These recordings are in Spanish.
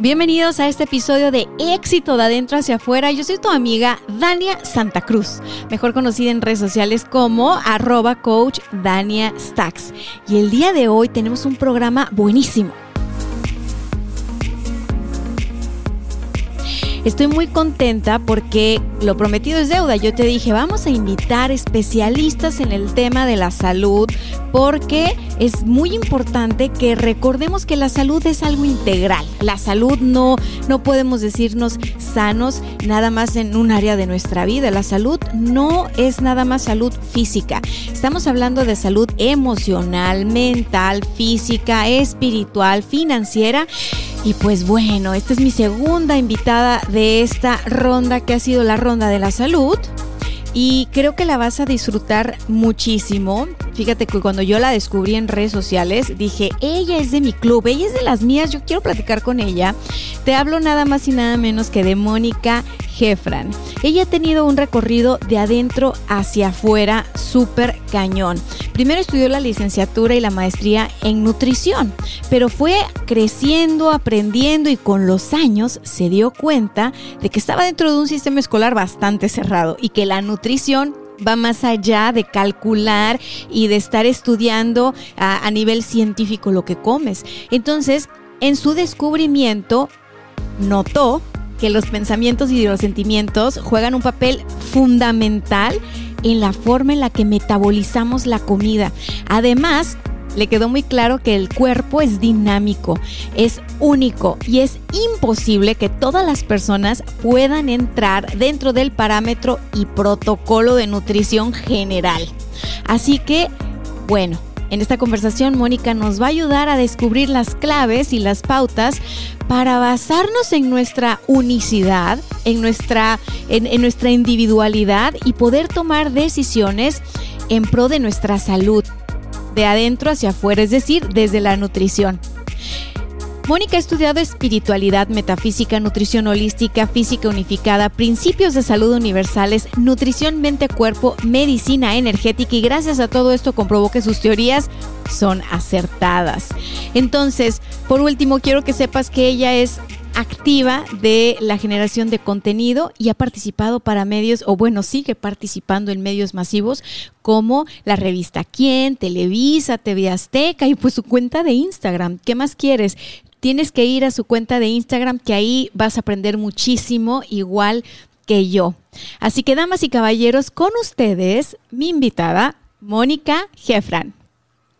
Bienvenidos a este episodio de Éxito de Adentro hacia Afuera. Yo soy tu amiga Dania Santa Cruz, mejor conocida en redes sociales como arroba coach Dania Stacks. Y el día de hoy tenemos un programa buenísimo. Estoy muy contenta porque lo prometido es deuda. Yo te dije, vamos a invitar especialistas en el tema de la salud porque es muy importante que recordemos que la salud es algo integral. La salud no, no podemos decirnos sanos nada más en un área de nuestra vida. La salud no es nada más salud física. Estamos hablando de salud emocional, mental, física, espiritual, financiera. Y pues bueno, esta es mi segunda invitada de esta ronda que ha sido la ronda de la salud. Y creo que la vas a disfrutar muchísimo. Fíjate que cuando yo la descubrí en redes sociales, dije, ella es de mi club, ella es de las mías, yo quiero platicar con ella. Te hablo nada más y nada menos que de Mónica Jefran. Ella ha tenido un recorrido de adentro hacia afuera súper cañón. Primero estudió la licenciatura y la maestría en nutrición, pero fue creciendo, aprendiendo y con los años se dio cuenta de que estaba dentro de un sistema escolar bastante cerrado y que la nutrición va más allá de calcular y de estar estudiando a, nivel científico lo que comes. Entonces, en su descubrimiento, notó que los pensamientos y los sentimientos juegan un papel fundamental en la forma en la que metabolizamos la comida. Además, le quedó muy claro que el cuerpo es dinámico, es único y es imposible que todas las personas puedan entrar dentro del parámetro y protocolo de nutrición general. Así que, bueno, en esta conversación, Mónica nos va a ayudar a descubrir las claves y las pautas para basarnos en nuestra unicidad, en nuestra, en, en nuestra individualidad y poder tomar decisiones en pro de nuestra salud, de adentro hacia afuera, es decir, desde la nutrición. Mónica ha estudiado espiritualidad, metafísica, nutrición holística, física unificada, principios de salud universales, nutrición mente-cuerpo, medicina energética y gracias a todo esto comprobó que sus teorías son acertadas. Entonces, por último, quiero que sepas que ella es activa de la generación de contenido y ha participado para medios, o bueno, sigue participando en medios masivos como la revista Quién, Televisa, TV Azteca y pues su cuenta de Instagram. ¿Qué más quieres? Tienes que ir a su cuenta de Instagram que ahí vas a aprender muchísimo igual que yo. Así que damas y caballeros, con ustedes mi invitada, Mónica Jefran.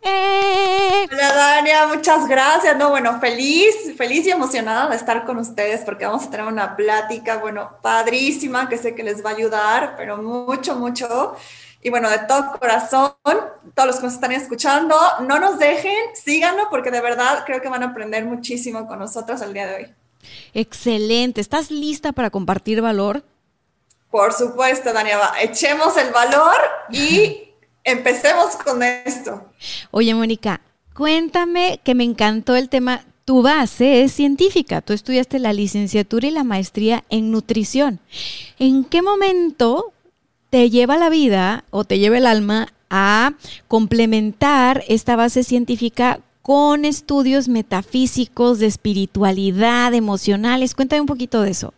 ¡Eh! Hola Dania, muchas gracias. No, bueno, feliz, feliz y emocionada de estar con ustedes porque vamos a tener una plática, bueno, padrísima que sé que les va a ayudar, pero mucho, mucho. Y bueno, de todo corazón, todos los que nos están escuchando, no nos dejen, síganos porque de verdad creo que van a aprender muchísimo con nosotros el día de hoy. Excelente. ¿Estás lista para compartir valor? Por supuesto, Dania. Echemos el valor y empecemos con esto. Oye, Mónica, cuéntame que me encantó el tema. Tu base es científica, tú estudiaste la licenciatura y la maestría en nutrición. ¿En qué momento te lleva la vida o te lleva el alma a complementar esta base científica con estudios metafísicos, de espiritualidad, emocionales? Cuéntame un poquito de eso.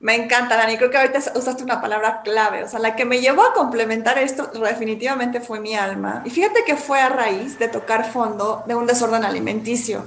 Me encanta, Dani. Creo que ahorita usaste una palabra clave. O sea, la que me llevó a complementar esto definitivamente fue mi alma. Y fíjate que fue a raíz de tocar fondo de un desorden alimenticio.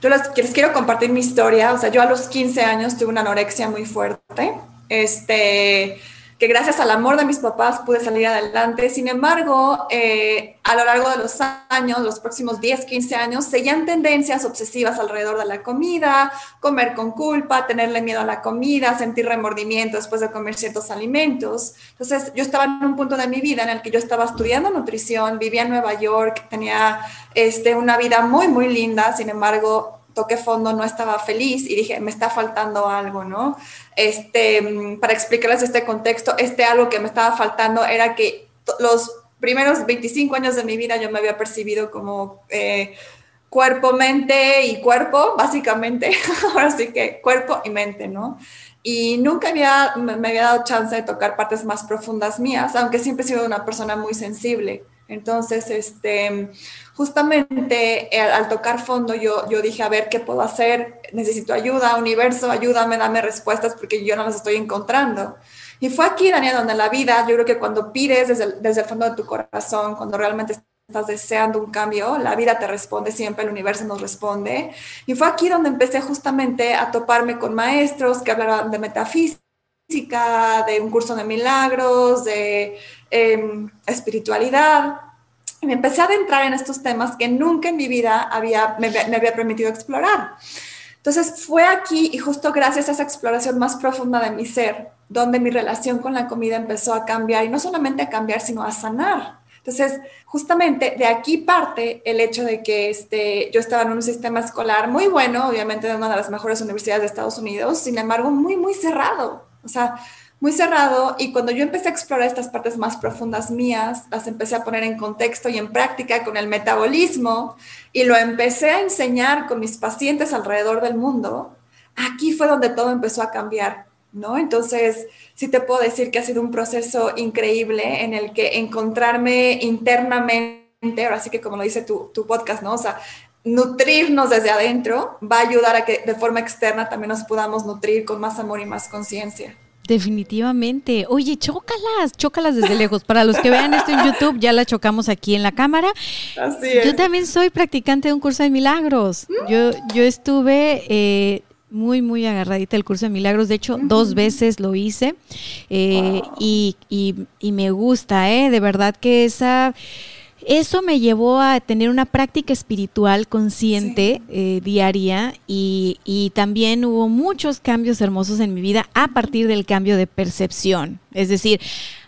Yo les, les quiero compartir mi historia. O sea, yo a los 15 años tuve una anorexia muy fuerte. Este que gracias al amor de mis papás pude salir adelante. Sin embargo, eh, a lo largo de los años, los próximos 10, 15 años, seguían tendencias obsesivas alrededor de la comida, comer con culpa, tenerle miedo a la comida, sentir remordimiento después de comer ciertos alimentos. Entonces, yo estaba en un punto de mi vida en el que yo estaba estudiando nutrición, vivía en Nueva York, tenía este, una vida muy, muy linda, sin embargo, toqué fondo, no estaba feliz y dije, me está faltando algo, ¿no? Este, mm, para explicarles este contexto, este algo que me estaba faltando era que los primeros 25 años de mi vida yo me había percibido como eh, cuerpo, mente y cuerpo, básicamente. Ahora sí que cuerpo y mente, ¿no? Y nunca había, me había dado chance de tocar partes más profundas mías, aunque siempre he sido una persona muy sensible. Entonces, este, justamente eh, al, tocar fondo yo, yo dije, a ver, ¿qué puedo hacer? Necesito ayuda, universo, ayúdame, dame respuestas porque yo no las estoy encontrando. Y fue aquí, Daniel, donde la vida, yo creo que cuando pides desde el, desde el fondo de tu corazón, cuando realmente estás deseando un cambio, la vida te responde siempre, el universo nos responde. Y fue aquí donde empecé justamente a toparme con maestros que hablaban de metafísica, de un curso de milagros, de em, espiritualidad y me empecé a adentrar en estos temas que nunca en mi vida había, me, había permitido explorar. Entonces fue aquí y justo gracias a esa exploración más profunda de mi ser, donde mi relación con la comida empezó a cambiar y no solamente a cambiar, sino a sanar. Entonces, justamente de aquí parte el hecho de que este, yo estaba en un sistema escolar muy bueno, obviamente de una de las mejores universidades de Estados Unidos, sin embargo, muy, muy cerrado. O sea, muy cerrado y cuando yo empecé a explorar estas partes más profundas mías, las empecé a poner en contexto y en práctica con el metabolismo y lo empecé a enseñar con mis pacientes alrededor del mundo, aquí fue donde todo empezó a cambiar, ¿no? Entonces, sí te puedo decir que ha sido un proceso increíble en el que encontrarme internamente, ahora sí que como lo dice tu, tu podcast, ¿no? O sea, nutrirnos desde adentro va a ayudar a que de forma externa también nos podamos nutrir con más amor y más conciencia. Definitivamente. Oye, chócalas, chócalas desde lejos. Para los que vean esto en YouTube, ya la chocamos aquí en la cámara. Así es. Yo también soy practicante de un curso de milagros. Yo, yo estuve eh, muy, muy agarradita el curso de milagros. De hecho, dos veces lo hice. Eh, y, y, y me gusta, ¿eh? De verdad que esa eso me llevó a tener una práctica espiritual consciente eh, diaria y, y, también hubo muchos cambios hermosos en mi vida a partir del cambio de percepción. Es decir,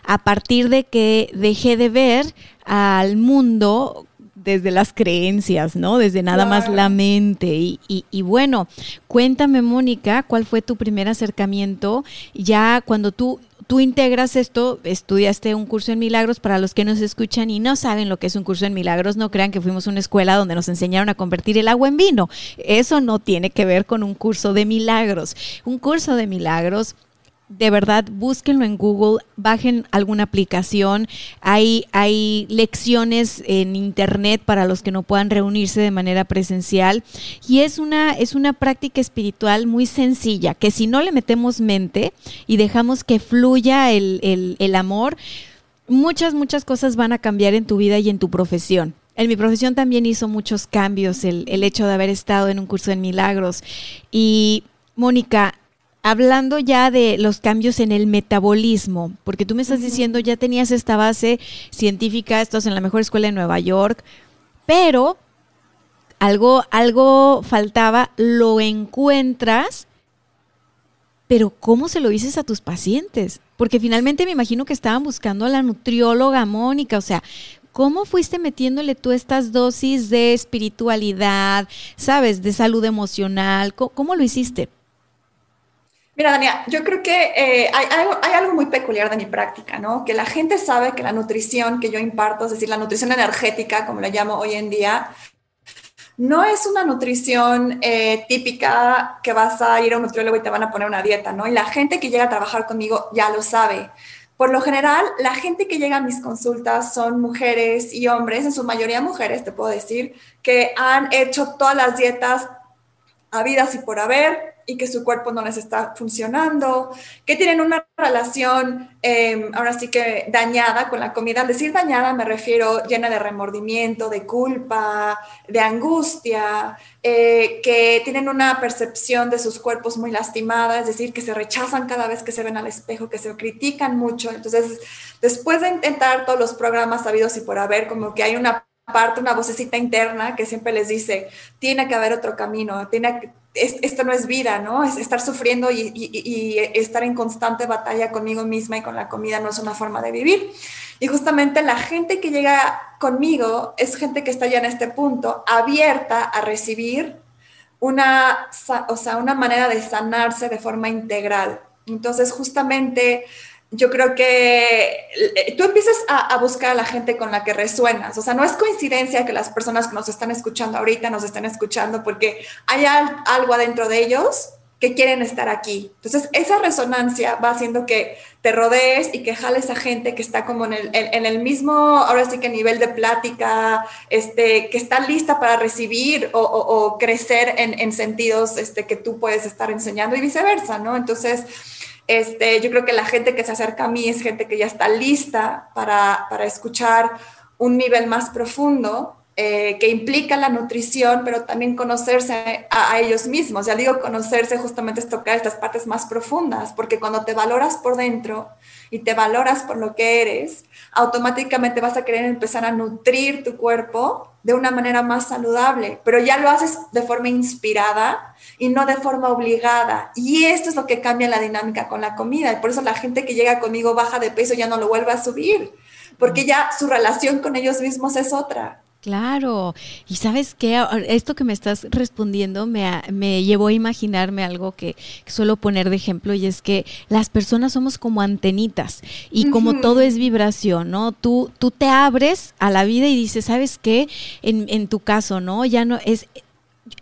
a partir de que dejé de ver al mundo desde las creencias, ¿no? Desde nada más la mente. Y, y, y, bueno, cuéntame, Mónica, ¿cuál fue tu primer acercamiento ya cuando tú tú integras esto, estudiaste un curso en milagros, para los que nos escuchan y no saben lo que es un curso en milagros, no crean que fuimos a una escuela donde nos enseñaron a convertir el agua en vino. Eso no tiene que ver con un curso de milagros. Un curso de milagros de verdad, búsquenlo en Google, bajen alguna aplicación. Hay, hay lecciones en internet para los que no puedan reunirse de manera presencial. Y es una, es una práctica espiritual muy sencilla, que si no le metemos mente y dejamos que fluya el, el amor, muchas, muchas cosas van a cambiar en tu vida y en tu profesión. En mi profesión también hizo muchos cambios el, el hecho de haber estado en un curso de milagros. Y Mónica, hablando ya de los cambios en el metabolismo, porque tú me estás diciendo ya tenías esta base científica, estás en la mejor escuela de Nueva York, pero algo, algo faltaba, lo encuentras, pero ¿cómo se lo dices a tus pacientes? Porque finalmente me imagino que estaban buscando a la nutrióloga Mónica, o sea, ¿Cómo fuiste metiéndole tú estas dosis de espiritualidad, sabes, de salud emocional? cómo lo hiciste? Mira, Dania, yo creo que eh, hay, algo muy peculiar de mi práctica, ¿no? Que la gente sabe que la nutrición que yo imparto, es decir, la nutrición energética, como la llamo hoy en día, no es una nutrición eh, típica que vas a ir a un nutriólogo y te van a poner una dieta, ¿no? Y la gente que llega a trabajar conmigo ya lo sabe. Por lo general, la gente que llega a mis consultas son mujeres y hombres, en su mayoría mujeres, te puedo decir, que han hecho todas las dietas habidas y por haber y que su cuerpo no les está funcionando, que tienen una relación em, ahora sí que dañada con la comida. Al decir dañada me refiero llena de remordimiento, de culpa, de angustia, eh, que tienen una percepción de sus cuerpos muy lastimada, es decir, que se rechazan cada vez que se ven al espejo, que se critican mucho. Entonces, después de intentar todos los programas sabidos y por haber, como que hay una parte, una vocecita interna que siempre les dice, tiene que haber otro camino, tiene esto no es vida, ¿no? Es estar sufriendo y, y, estar en constante batalla conmigo misma y con la comida no es una forma de vivir. Y justamente la gente que llega conmigo es gente que está ya en este punto, abierta a recibir una, o sea, una manera de sanarse de forma integral. Entonces, justamente yo creo que eh, tú empiezas a, buscar a la gente con la que resuenas. O sea, no es coincidencia que las personas que nos están escuchando ahorita nos estén escuchando porque hay algo adentro de ellos que quieren estar aquí. Entonces, esa resonancia va haciendo que te rodees y que jales a gente que está como en el, en, el mismo, ahora sí que nivel de plática, este, que está lista para recibir o, o, crecer en, en, sentidos este, que tú puedes estar enseñando y viceversa, ¿no? Entonces, este, yo creo que la gente que se acerca a mí es gente que ya está lista para, para escuchar un nivel más profundo eh, que implica la nutrición, pero también conocerse a, ellos mismos. Ya digo, conocerse justamente es tocar estas partes más profundas, porque cuando te valoras por dentro y te valoras por lo que eres, automáticamente vas a querer empezar a nutrir tu cuerpo de una manera más saludable, pero ya lo haces de forma inspirada y no de forma obligada. Y esto es lo que cambia la dinámica con la comida. Y por eso la gente que llega conmigo baja de peso ya no lo vuelve a subir, porque ya su relación con ellos mismos es otra. Claro, y sabes qué, esto que me estás respondiendo me, me llevó a imaginarme algo que, suelo poner de ejemplo y es que las personas somos como antenitas y como todo es vibración, ¿no? Tú, tú te abres a la vida y dices, ¿sabes qué? En, en tu caso, ¿no? Ya no es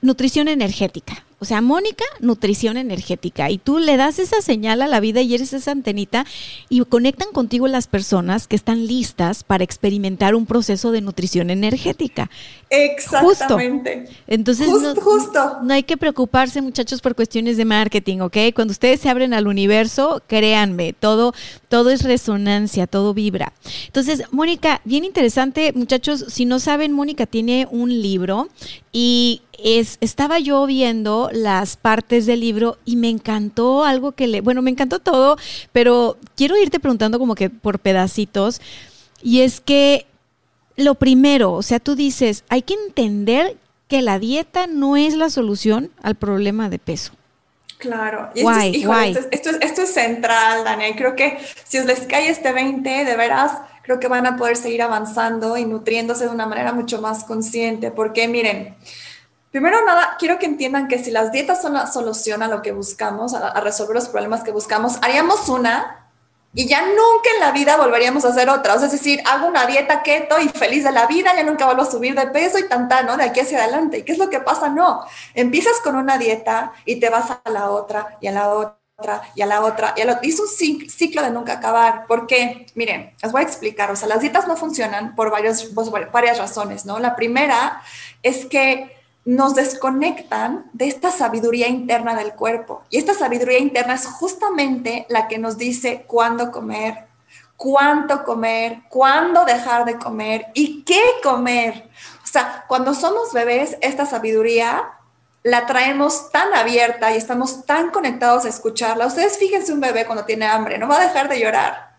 nutrición energética. O sea, Mónica, nutrición energética. Y tú le das esa señal a la vida y eres esa antenita y conectan contigo las personas que están listas para experimentar un proceso de nutrición energética. Exactamente. Entonces, justo, no, hay que preocuparse, muchachos, por cuestiones de marketing, ¿ok? Cuando ustedes se abren al universo, créanme, todo, todo es resonancia, todo vibra. Entonces, Mónica, bien interesante, muchachos, si no saben, Mónica tiene un libro y es, estaba yo viendo las partes del libro y me encantó algo que le, bueno, me encantó todo, pero quiero irte preguntando como que por pedacitos. Y es que lo primero, o sea, tú dices, hay que entender que la dieta no es la solución al problema de peso. Claro, y esto, es, Esto, es, central, Daniel. Creo que si os les cae este 20, de veras, creo que van a poder seguir avanzando y nutriéndose de una manera mucho más consciente. Porque miren, Primero nada, quiero que entiendan que si las dietas son la solución a lo que buscamos, a, resolver los problemas que buscamos, haríamos una y ya nunca en la vida volveríamos a hacer otra. O sea, es decir, hago una dieta keto y feliz de la vida, ya nunca vuelvo a subir de peso y tanta, ¿no? De aquí hacia adelante. ¿Y qué es lo que pasa? No, empiezas con una dieta y te vas a la otra y a la otra y a la otra y a es un ciclo de nunca acabar. porque Miren, les voy a explicar. O sea, las dietas no funcionan por varios, por varias razones, ¿no? La primera es que nos desconectan de esta sabiduría interna del cuerpo. Y esta sabiduría interna es justamente la que nos dice cuándo comer, cuánto comer, cuándo dejar de comer y qué comer. O sea, cuando somos bebés, esta sabiduría la traemos tan abierta y estamos tan conectados a escucharla. Ustedes fíjense un bebé cuando tiene hambre, no va a dejar de llorar.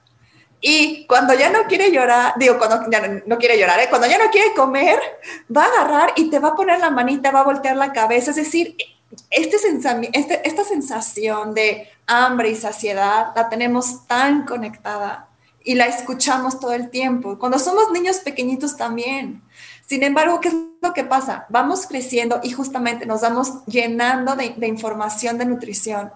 Y cuando ya no quiere llorar, digo, cuando ya no, quiere llorar, ¿eh? cuando ya no quiere comer, va a agarrar y te va a poner la manita, va a voltear la cabeza. Es decir, este, este, esta sensación de hambre y saciedad la tenemos tan conectada y la escuchamos todo el tiempo. Cuando somos niños pequeñitos también. Sin embargo, ¿qué es lo que pasa? Vamos creciendo y justamente nos vamos llenando de, de información de nutrición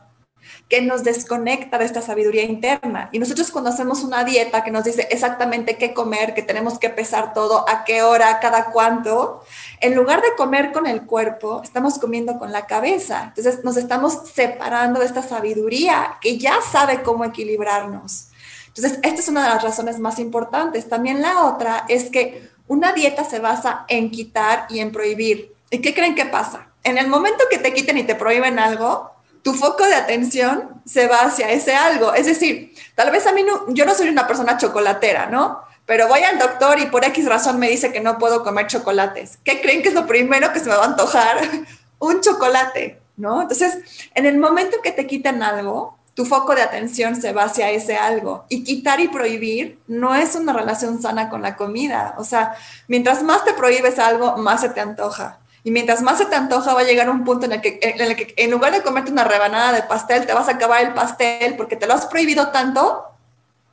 que nos desconecta de esta sabiduría interna. Y nosotros cuando hacemos una dieta que nos dice exactamente qué comer, que tenemos que pesar todo, a qué hora, cada cuánto, en lugar de comer con el cuerpo, estamos comiendo con la cabeza. Entonces nos estamos separando de esta sabiduría que ya sabe cómo equilibrarnos. Entonces, esta es una de las razones más importantes. También la otra es que una dieta se basa en quitar y en prohibir. ¿Y qué creen que pasa? en el momento que te quiten y te prohíben algo, tu foco de atención se va hacia ese algo. Es decir, tal vez a mí yo no soy una persona chocolatera, ¿no? Pero voy al doctor y por X razón me dice que no puedo comer chocolates. ¿Qué creen que es lo primero que se me va a antojar? Un chocolate, ¿no? Entonces, en el momento que te quitan algo, tu foco de atención se va hacia ese algo. Y quitar y prohibir no es una relación sana con la comida. O sea, mientras más te prohíbes algo, más se te antoja. Y mientras más se te antoja, va a llegar un punto en el, que, en el que en lugar de comerte una rebanada de pastel, te vas a acabar el pastel porque te lo has prohibido tanto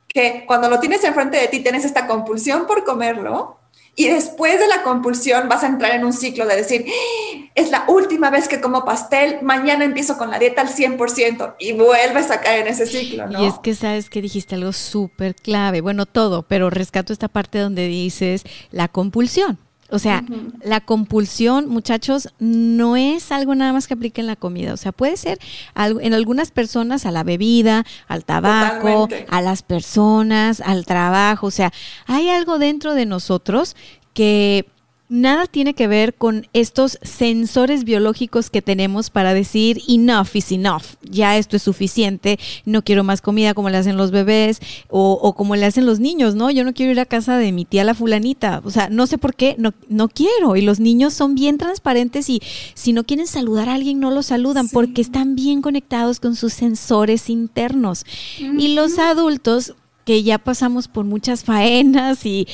que cuando lo tienes enfrente de ti tienes esta compulsión por comerlo y después de la compulsión vas a entrar en un ciclo de decir, ¡Ah! es la última vez que como pastel, mañana empiezo con la dieta al 100% y vuelves a caer en ese ciclo, ¿no? Y es que sabes que dijiste algo súper clave, bueno, todo, pero rescato esta parte donde dices la compulsión. O sea, la compulsión, muchachos, no es algo nada más que aplique en la comida. O sea, puede ser algo, en algunas personas a la bebida, al tabaco, a las personas, al trabajo. O sea, hay algo dentro de nosotros que nada tiene que ver con estos sensores biológicos que tenemos para decir enough is enough, ya esto es suficiente, no quiero más comida como le hacen los bebés o, como le hacen los niños, ¿no? Yo no quiero ir a casa de mi tía la fulanita, o sea, no sé por qué, no, no quiero. Y los niños son bien transparentes y si no quieren saludar a alguien, no lo saludan porque están bien conectados con sus sensores internos. Y los adultos que ya pasamos por muchas faenas y,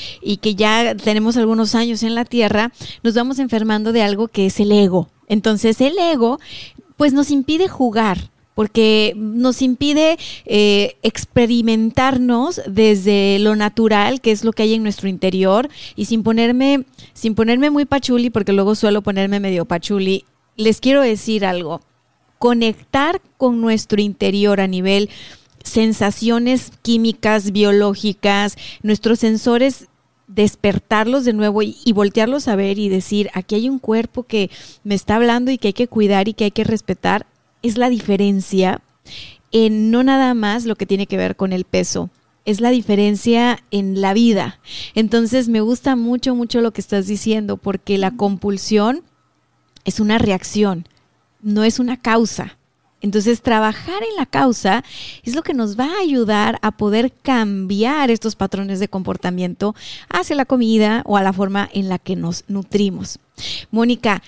que ya tenemos algunos años en la tierra, nos vamos enfermando de algo que es el ego. Entonces el ego pues nos impide jugar, porque nos impide eh, experimentarnos desde lo natural, que es lo que hay en nuestro interior, y sin ponerme, sin ponerme muy pachuli, porque luego suelo ponerme medio pachuli, les quiero decir algo. Conectar con nuestro interior a nivel sensaciones químicas, biológicas, nuestros sensores despertarlos de nuevo y, voltearlos a ver y decir, aquí hay un cuerpo que me está hablando y que hay que cuidar y que hay que respetar, es la diferencia en no nada más lo que tiene que ver con el peso, es la diferencia en la vida. Entonces me gusta mucho, mucho lo que estás diciendo, porque la compulsión es una reacción, no es una causa. Entonces, trabajar en la causa es lo que nos va a ayudar a poder cambiar estos patrones de comportamiento hacia la comida o a la forma en la que nos nutrimos. Mónica,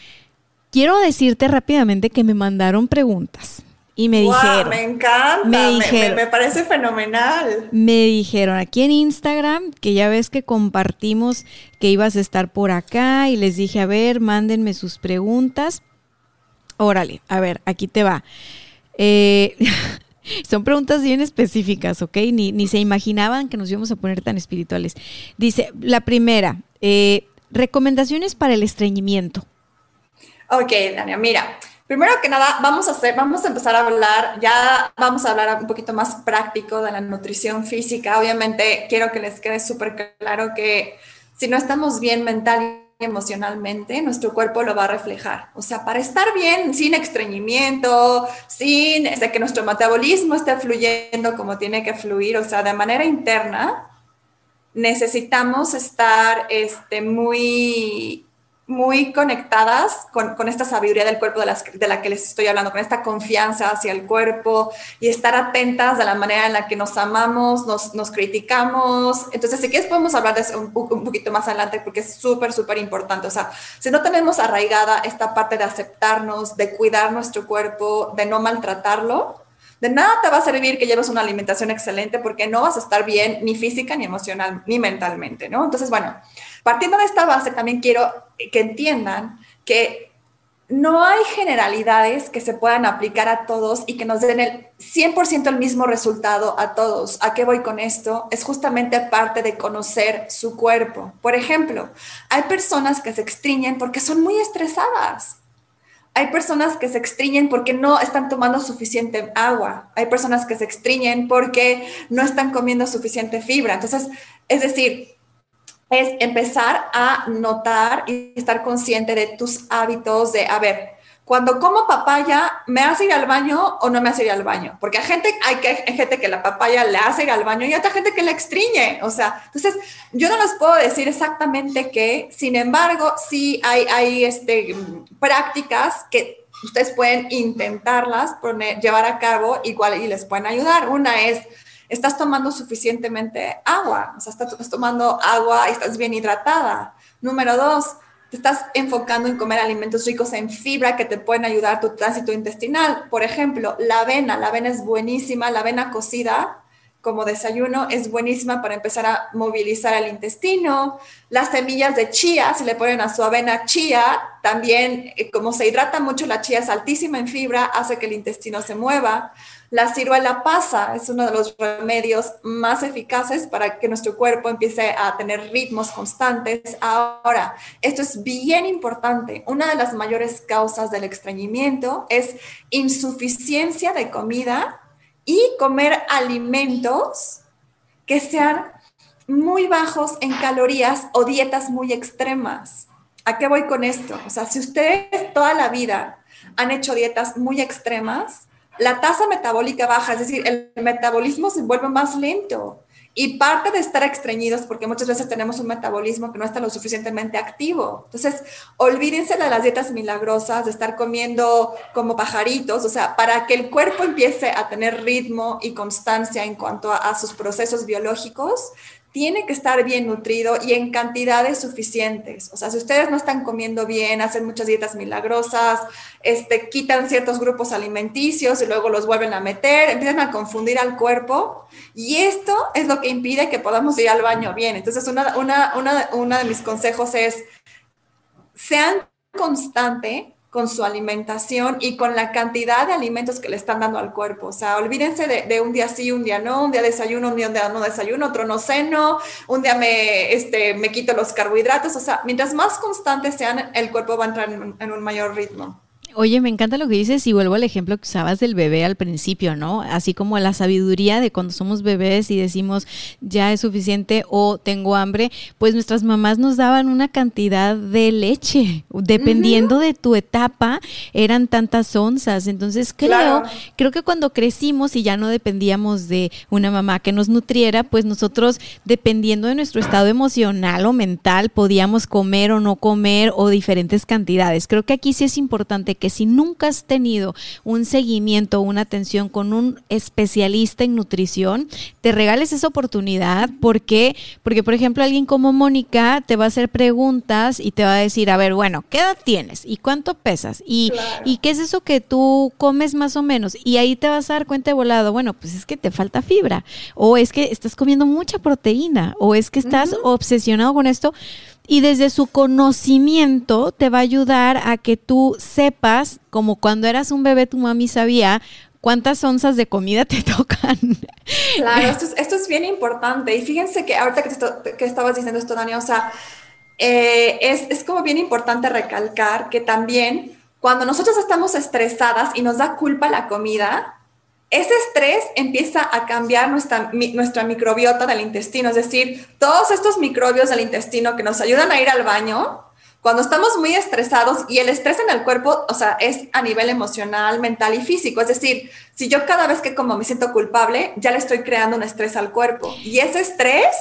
quiero decirte rápidamente que me mandaron preguntas. Y me dijeron. Me encanta. Me, dijeron, me, parece fenomenal. Me dijeron aquí en Instagram que ya ves que compartimos que ibas a estar por acá y les dije, a ver, mándenme sus preguntas. Órale, a ver, aquí te va. Eh, son preguntas bien específicas, ¿ok? Ni, ni, se imaginaban que nos íbamos a poner tan espirituales. Dice, la primera, eh, recomendaciones para el estreñimiento. Ok, Dania, mira, primero que nada, vamos a hacer, vamos a empezar a hablar, ya vamos a hablar un poquito más práctico de la nutrición física. Obviamente, quiero que les quede súper claro que si no estamos bien mental emocionalmente, nuestro cuerpo lo va a reflejar. O sea, para estar bien, sin estreñimiento, sin este, que nuestro metabolismo esté fluyendo como tiene que fluir, o sea, de manera interna, necesitamos estar este, muy muy conectadas con, con, esta sabiduría del cuerpo de, las, de, la que les estoy hablando, con esta confianza hacia el cuerpo y estar atentas de la manera en la que nos amamos, nos, nos criticamos. Entonces, si quieres, podemos hablar de eso un, un poquito más adelante porque es súper, súper importante. O sea, si no tenemos arraigada esta parte de aceptarnos, de cuidar nuestro cuerpo, de no maltratarlo, de nada te va a servir que lleves una alimentación excelente porque no vas a estar bien ni física, ni emocional, ni mentalmente, ¿no? Entonces, bueno, partiendo de esta base, también quiero que entiendan que no hay generalidades que se puedan aplicar a todos y que nos den el 100% el mismo resultado a todos. ¿A qué voy con esto? Es justamente parte de conocer su cuerpo. Por ejemplo, hay personas que se extriñen porque son muy estresadas. Hay personas que se extriñen porque no están tomando suficiente agua. Hay personas que se extriñen porque no están comiendo suficiente fibra. Entonces, es decir, es empezar a notar y estar consciente de tus hábitos, de, a ver, cuando como papaya, ¿me hace ir al baño o no me hace ir al baño? Porque hay gente, hay, que, gente que la papaya le hace ir al baño y otra gente que la extriñe. O sea, entonces yo no les puedo decir exactamente qué, sin embargo, sí hay, hay este, prácticas que ustedes pueden intentarlas, llevar a cabo igual y les pueden ayudar. Una es, estás tomando suficientemente agua, o sea, estás tomando agua y estás bien hidratada. Número dos, te estás enfocando en comer alimentos ricos en fibra que te pueden ayudar a tu tránsito intestinal. Por ejemplo, la avena, la avena es buenísima, la avena cocida como desayuno es buenísima para empezar a movilizar el intestino. Las semillas de chía, si le ponen a su avena chía, también eh, como se hidrata mucho la chía es altísima en fibra, hace que el intestino se mueva. La ciruela pasa es uno de los remedios más eficaces para que nuestro cuerpo empiece a tener ritmos constantes. Ahora, esto es bien importante. Una de las mayores causas del estreñimiento es insuficiencia de comida y comer alimentos que sean muy bajos en calorías o dietas muy extremas. ¿A qué voy con esto? O sea, si ustedes toda la vida han hecho dietas muy extremas, la tasa metabólica baja, es decir, el metabolismo se vuelve más lento. Y parte de estar estreñidos, porque muchas veces tenemos un metabolismo que no está lo suficientemente activo. Entonces, olvídense de las dietas milagrosas, de estar comiendo como pajaritos, o sea, para que el cuerpo empiece a tener ritmo y constancia en cuanto a, a sus procesos biológicos, tiene que estar bien nutrido y en cantidades suficientes. O sea, si ustedes no están comiendo bien, hacen muchas dietas milagrosas, este, quitan ciertos grupos alimenticios y luego los vuelven a meter, empiezan a confundir al cuerpo y esto es lo que impide que podamos ir al baño bien. Entonces, una, una, una, una de mis consejos es, sean constante con su alimentación y con la cantidad de alimentos que le están dando al cuerpo. O sea, olvídense de, un día sí, un día no, un día desayuno, un día no desayuno, otro no ceno, un día me, este, me quito los carbohidratos. O sea, mientras más constantes sean, el cuerpo va a entrar en un mayor ritmo. Oye, me encanta lo que dices y vuelvo al ejemplo que usabas del bebé al principio, ¿no? Así como la sabiduría de cuando somos bebés y decimos ya es suficiente o tengo hambre, pues nuestras mamás nos daban una cantidad de leche, dependiendo de tu etapa, eran tantas onzas. Entonces creo, creo que cuando crecimos y ya no dependíamos de una mamá que nos nutriera, pues nosotros, dependiendo de nuestro estado emocional o mental, podíamos comer o no comer o diferentes cantidades. Creo que aquí sí es importante que si nunca has tenido un seguimiento o una atención con un especialista en nutrición, te regales esa oportunidad. ¿Por qué? Porque, por ejemplo, alguien como Mónica te va a hacer preguntas y te va a decir, a ver, bueno, ¿qué edad tienes? ¿Y cuánto pesas? ¿Y, ¿y qué es eso que tú comes más o menos? Y ahí te vas a dar cuenta de volado, bueno, pues es que te falta fibra, o es que estás comiendo mucha proteína, o es que estás obsesionado con esto y desde su conocimiento te va a ayudar a que tú sepas, como cuando eras un bebé tu mami sabía cuántas onzas de comida te tocan. Claro, esto es, bien importante. Y fíjense que ahorita que, estabas diciendo esto, Dani, o sea, eh, es, es como bien importante recalcar que también cuando nosotros estamos estresadas y nos da culpa la comida, ese estrés empieza a cambiar nuestra, microbiota del intestino, es decir, todos estos microbios del intestino que nos ayudan a ir al baño, cuando estamos muy estresados y el estrés en el cuerpo, o sea, es a nivel emocional, mental y físico. Es decir, si yo cada vez que como me siento culpable, ya le estoy creando un estrés al cuerpo. Y ese estrés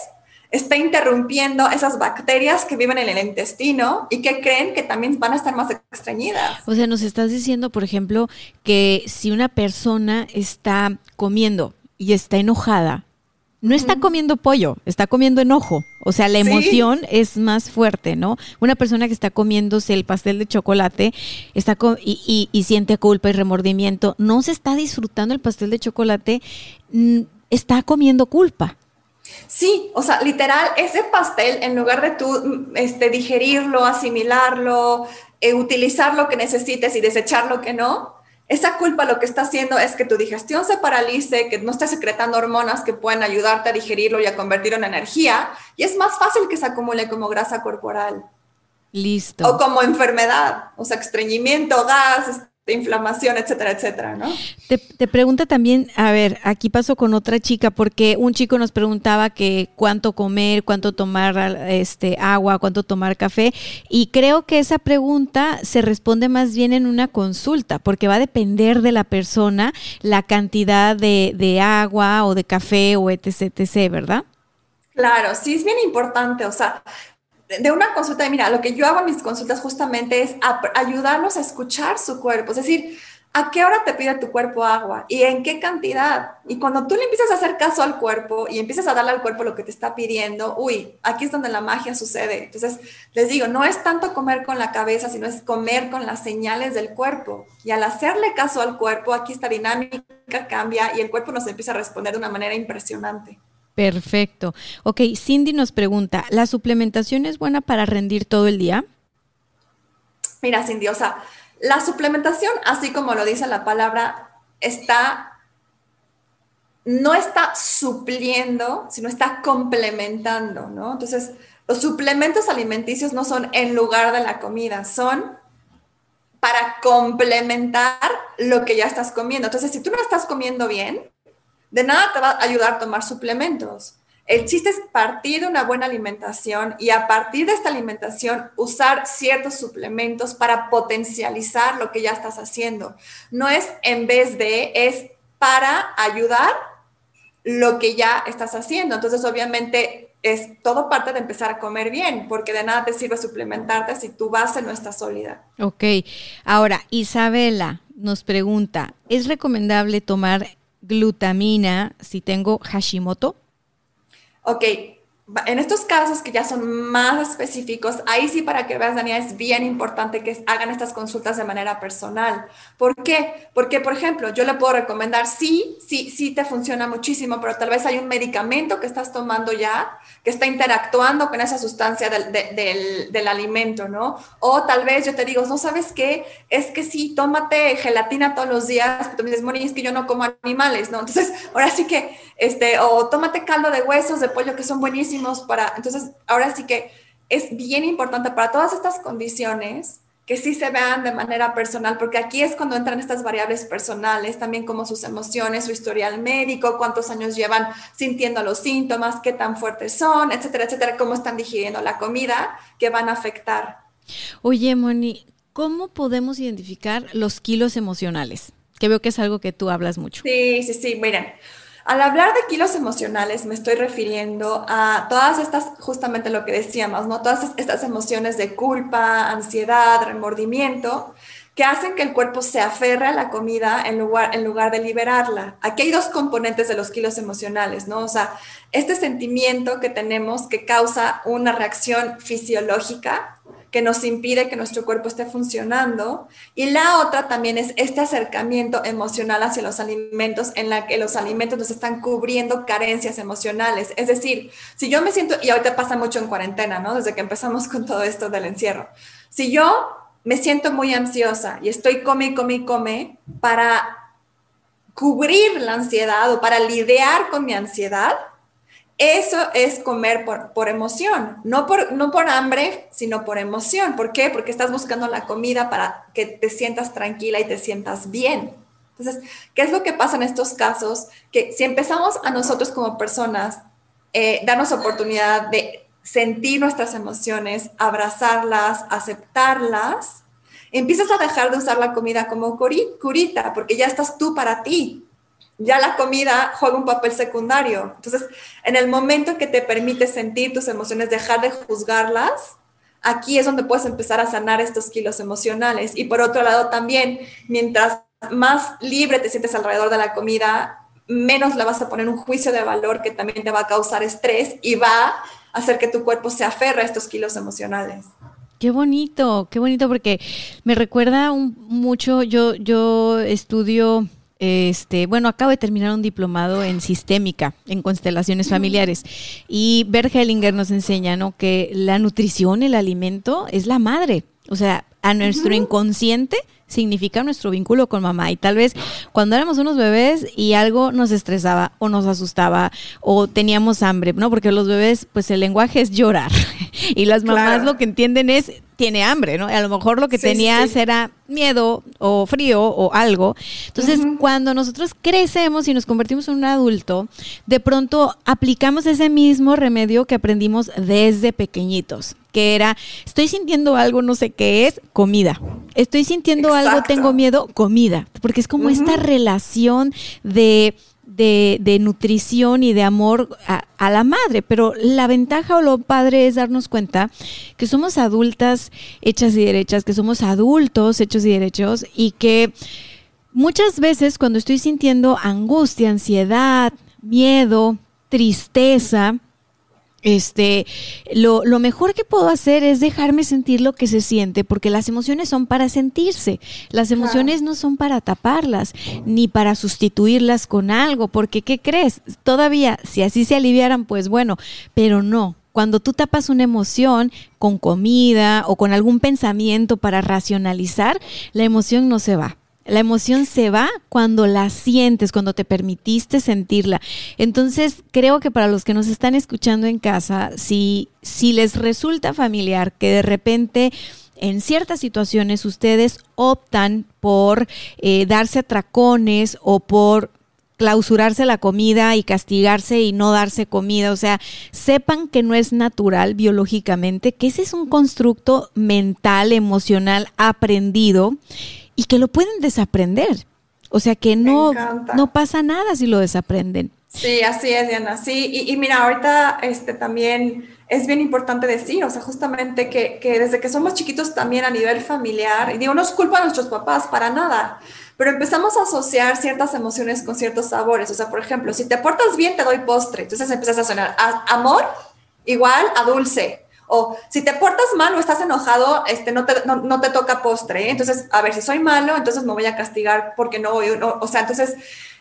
está interrumpiendo esas bacterias que viven en el intestino y que creen que también van a estar más extrañidas. O sea, nos estás diciendo, por ejemplo, que si una persona está comiendo y está enojada, no está comiendo pollo, está comiendo enojo. O sea, la emoción es más fuerte, ¿no? Una persona que está comiéndose el pastel de chocolate está y, y, siente culpa y remordimiento, no se está disfrutando el pastel de chocolate, está comiendo culpa. Sí, o sea, literal, ese pastel, en lugar de tú este, digerirlo, asimilarlo, eh, utilizar lo que necesites y desechar lo que no, esa culpa lo que está haciendo es que tu digestión se paralice, que no estés secretando hormonas que pueden ayudarte a digerirlo y a convertirlo en energía, y es más fácil que se acumule como grasa corporal. Listo. O como enfermedad, o sea, estreñimiento, gas, de inflamación, etcétera, etcétera, ¿no? Te, pregunta también, a ver, aquí pasó con otra chica, porque un chico nos preguntaba que cuánto comer, cuánto tomar este agua, cuánto tomar café, y creo que esa pregunta se responde más bien en una consulta, porque va a depender de la persona la cantidad de, de agua o de café o etc, etc, ¿verdad? Claro, sí es bien importante, o sea, de una consulta, mira, lo que yo hago en mis consultas justamente es ayudarnos a escuchar su cuerpo, es decir, ¿a qué hora te pide tu cuerpo agua y en qué cantidad? Y cuando tú le empiezas a hacer caso al cuerpo y empiezas a darle al cuerpo lo que te está pidiendo, uy, aquí es donde la magia sucede. Entonces, les digo, no es tanto comer con la cabeza, sino es comer con las señales del cuerpo. Y al hacerle caso al cuerpo, aquí esta dinámica cambia y el cuerpo nos empieza a responder de una manera impresionante. Perfecto. Ok, Cindy nos pregunta, ¿la suplementación es buena para rendir todo el día? Mira, Cindy, o sea, la suplementación, así como lo dice la palabra, está, no está supliendo, sino está complementando, ¿no? Entonces, los suplementos alimenticios no son en lugar de la comida, son para complementar lo que ya estás comiendo. Entonces, si tú no estás comiendo bien, de nada te va a ayudar tomar suplementos. El chiste es partir de una buena alimentación y a partir de esta alimentación usar ciertos suplementos para potencializar lo que ya estás haciendo. No es en vez de, es para ayudar lo que ya estás haciendo. Entonces, obviamente, es todo parte de empezar a comer bien, porque de nada te sirve suplementarte si tu base no está sólida. Ok. Ahora, Isabela nos pregunta, ¿es recomendable tomar glutamina si tengo Hashimoto? Ok, en estos casos que ya son más específicos, ahí sí para que veas, Daniela, es bien importante que hagan estas consultas de manera personal. ¿Por qué? Porque, por ejemplo, yo le puedo recomendar, sí, sí, sí te funciona muchísimo, pero tal vez hay un medicamento que estás tomando ya que está interactuando con esa sustancia del, del, del alimento, ¿no? O tal vez yo te digo, no sabes qué, es que sí, tómate gelatina todos los días, pero me dices, Moni, es que yo no como animales, ¿no? Entonces, ahora sí que, este, o tómate caldo de huesos de pollo que son buenísimos para, entonces, ahora sí que es bien importante para todas estas condiciones que sí se vean de manera personal, porque aquí es cuando entran estas variables personales, también como sus emociones, su historial médico, cuántos años llevan sintiendo los síntomas, qué tan fuertes son, etcétera, etcétera, cómo están digiriendo la comida, que van a afectar. Oye, Moni, ¿cómo podemos identificar los kilos emocionales? Que veo que es algo que tú hablas mucho. Sí, sí, sí, miren. Al hablar de kilos emocionales me estoy refiriendo a todas estas, justamente lo que decíamos, ¿no? Todas estas emociones de culpa, ansiedad, remordimiento, que hacen que el cuerpo se aferre a la comida en lugar, en lugar de liberarla. Aquí hay dos componentes de los kilos emocionales, ¿no? O sea, este sentimiento que tenemos que causa una reacción fisiológica que nos impide que nuestro cuerpo esté funcionando. Y la otra también es este acercamiento emocional hacia los alimentos en la que los alimentos nos están cubriendo carencias emocionales. Es decir, si yo me siento, y ahorita pasa mucho en cuarentena, ¿no? Desde que empezamos con todo esto del encierro. Si yo me siento muy ansiosa y estoy come come come para cubrir la ansiedad o para lidiar con mi ansiedad, eso es comer por, emoción, no por, no por hambre, sino por emoción. ¿Por qué? Porque estás buscando la comida para que te sientas tranquila y te sientas bien. Entonces, ¿qué es lo que pasa en estos casos? Que si empezamos a nosotros como personas, eh, darnos oportunidad de sentir nuestras emociones, abrazarlas, aceptarlas, empiezas a dejar de usar la comida como curita, porque ya estás tú para ti, ya la comida juega un papel secundario. Entonces, en el momento que te permite sentir tus emociones, dejar de juzgarlas, aquí es donde puedes empezar a sanar estos kilos emocionales. Y por otro lado también, mientras más libre te sientes alrededor de la comida, menos le vas a poner un juicio de valor que también te va a causar estrés y va a hacer que tu cuerpo se aferre a estos kilos emocionales. Qué bonito, qué bonito porque me recuerda mucho, yo, yo estudio este, bueno, acabo de terminar un diplomado en sistémica, en constelaciones familiares. Y Bert Hellinger nos enseña, ¿no? Que la nutrición, el alimento, es la madre. O sea, a nuestro inconsciente significa nuestro vínculo con mamá. Y tal vez cuando éramos unos bebés y algo nos estresaba o nos asustaba o teníamos hambre, ¿no? Porque los bebés, pues el lenguaje es llorar. y las mamás lo que entienden es tiene hambre, ¿no? A lo mejor lo que tenías era miedo o frío o algo. Entonces, cuando nosotros crecemos y nos convertimos en un adulto, de pronto aplicamos ese mismo remedio que aprendimos desde pequeñitos, que era, estoy sintiendo algo, no sé qué es, comida. Estoy sintiendo algo, tengo miedo, comida. Porque es como esta relación de de, nutrición y de amor a, la madre, pero la ventaja o lo padre es darnos cuenta que somos adultas hechas y derechas, que somos adultos hechos y derechos y que muchas veces cuando estoy sintiendo angustia, ansiedad, miedo, tristeza, este, lo, lo, mejor que puedo hacer es dejarme sentir lo que se siente, porque las emociones son para sentirse. Las emociones no son para taparlas, ni para sustituirlas con algo, porque ¿qué crees? Todavía, si así se aliviaran, pues bueno, pero no. Cuando tú tapas una emoción con comida o con algún pensamiento para racionalizar, la emoción no se va. La emoción se va cuando la sientes, cuando te permitiste sentirla. Entonces, creo que para los que nos están escuchando en casa, si, si les resulta familiar que de repente en ciertas situaciones ustedes optan por eh, darse atracones o por clausurarse la comida y castigarse y no darse comida. O sea, sepan que no es natural biológicamente, que ese es un constructo mental, emocional, aprendido y que lo pueden desaprender. O sea que no, no pasa nada si lo desaprenden. Sí, así es, Diana. Sí, y, mira, ahorita este, también es bien importante decir, o sea, justamente que, que, desde que somos chiquitos también a nivel familiar, y digo, no es culpa de nuestros papás, para nada, pero empezamos a asociar ciertas emociones con ciertos sabores. O sea, por ejemplo, si te portas bien, te doy postre. Entonces empiezas a sonar amor igual a dulce. O si te portas mal o estás enojado, este, no, te, no, te toca postre. ¿eh? Entonces, a ver, si soy malo, entonces me voy a castigar porque no voy. o sea, entonces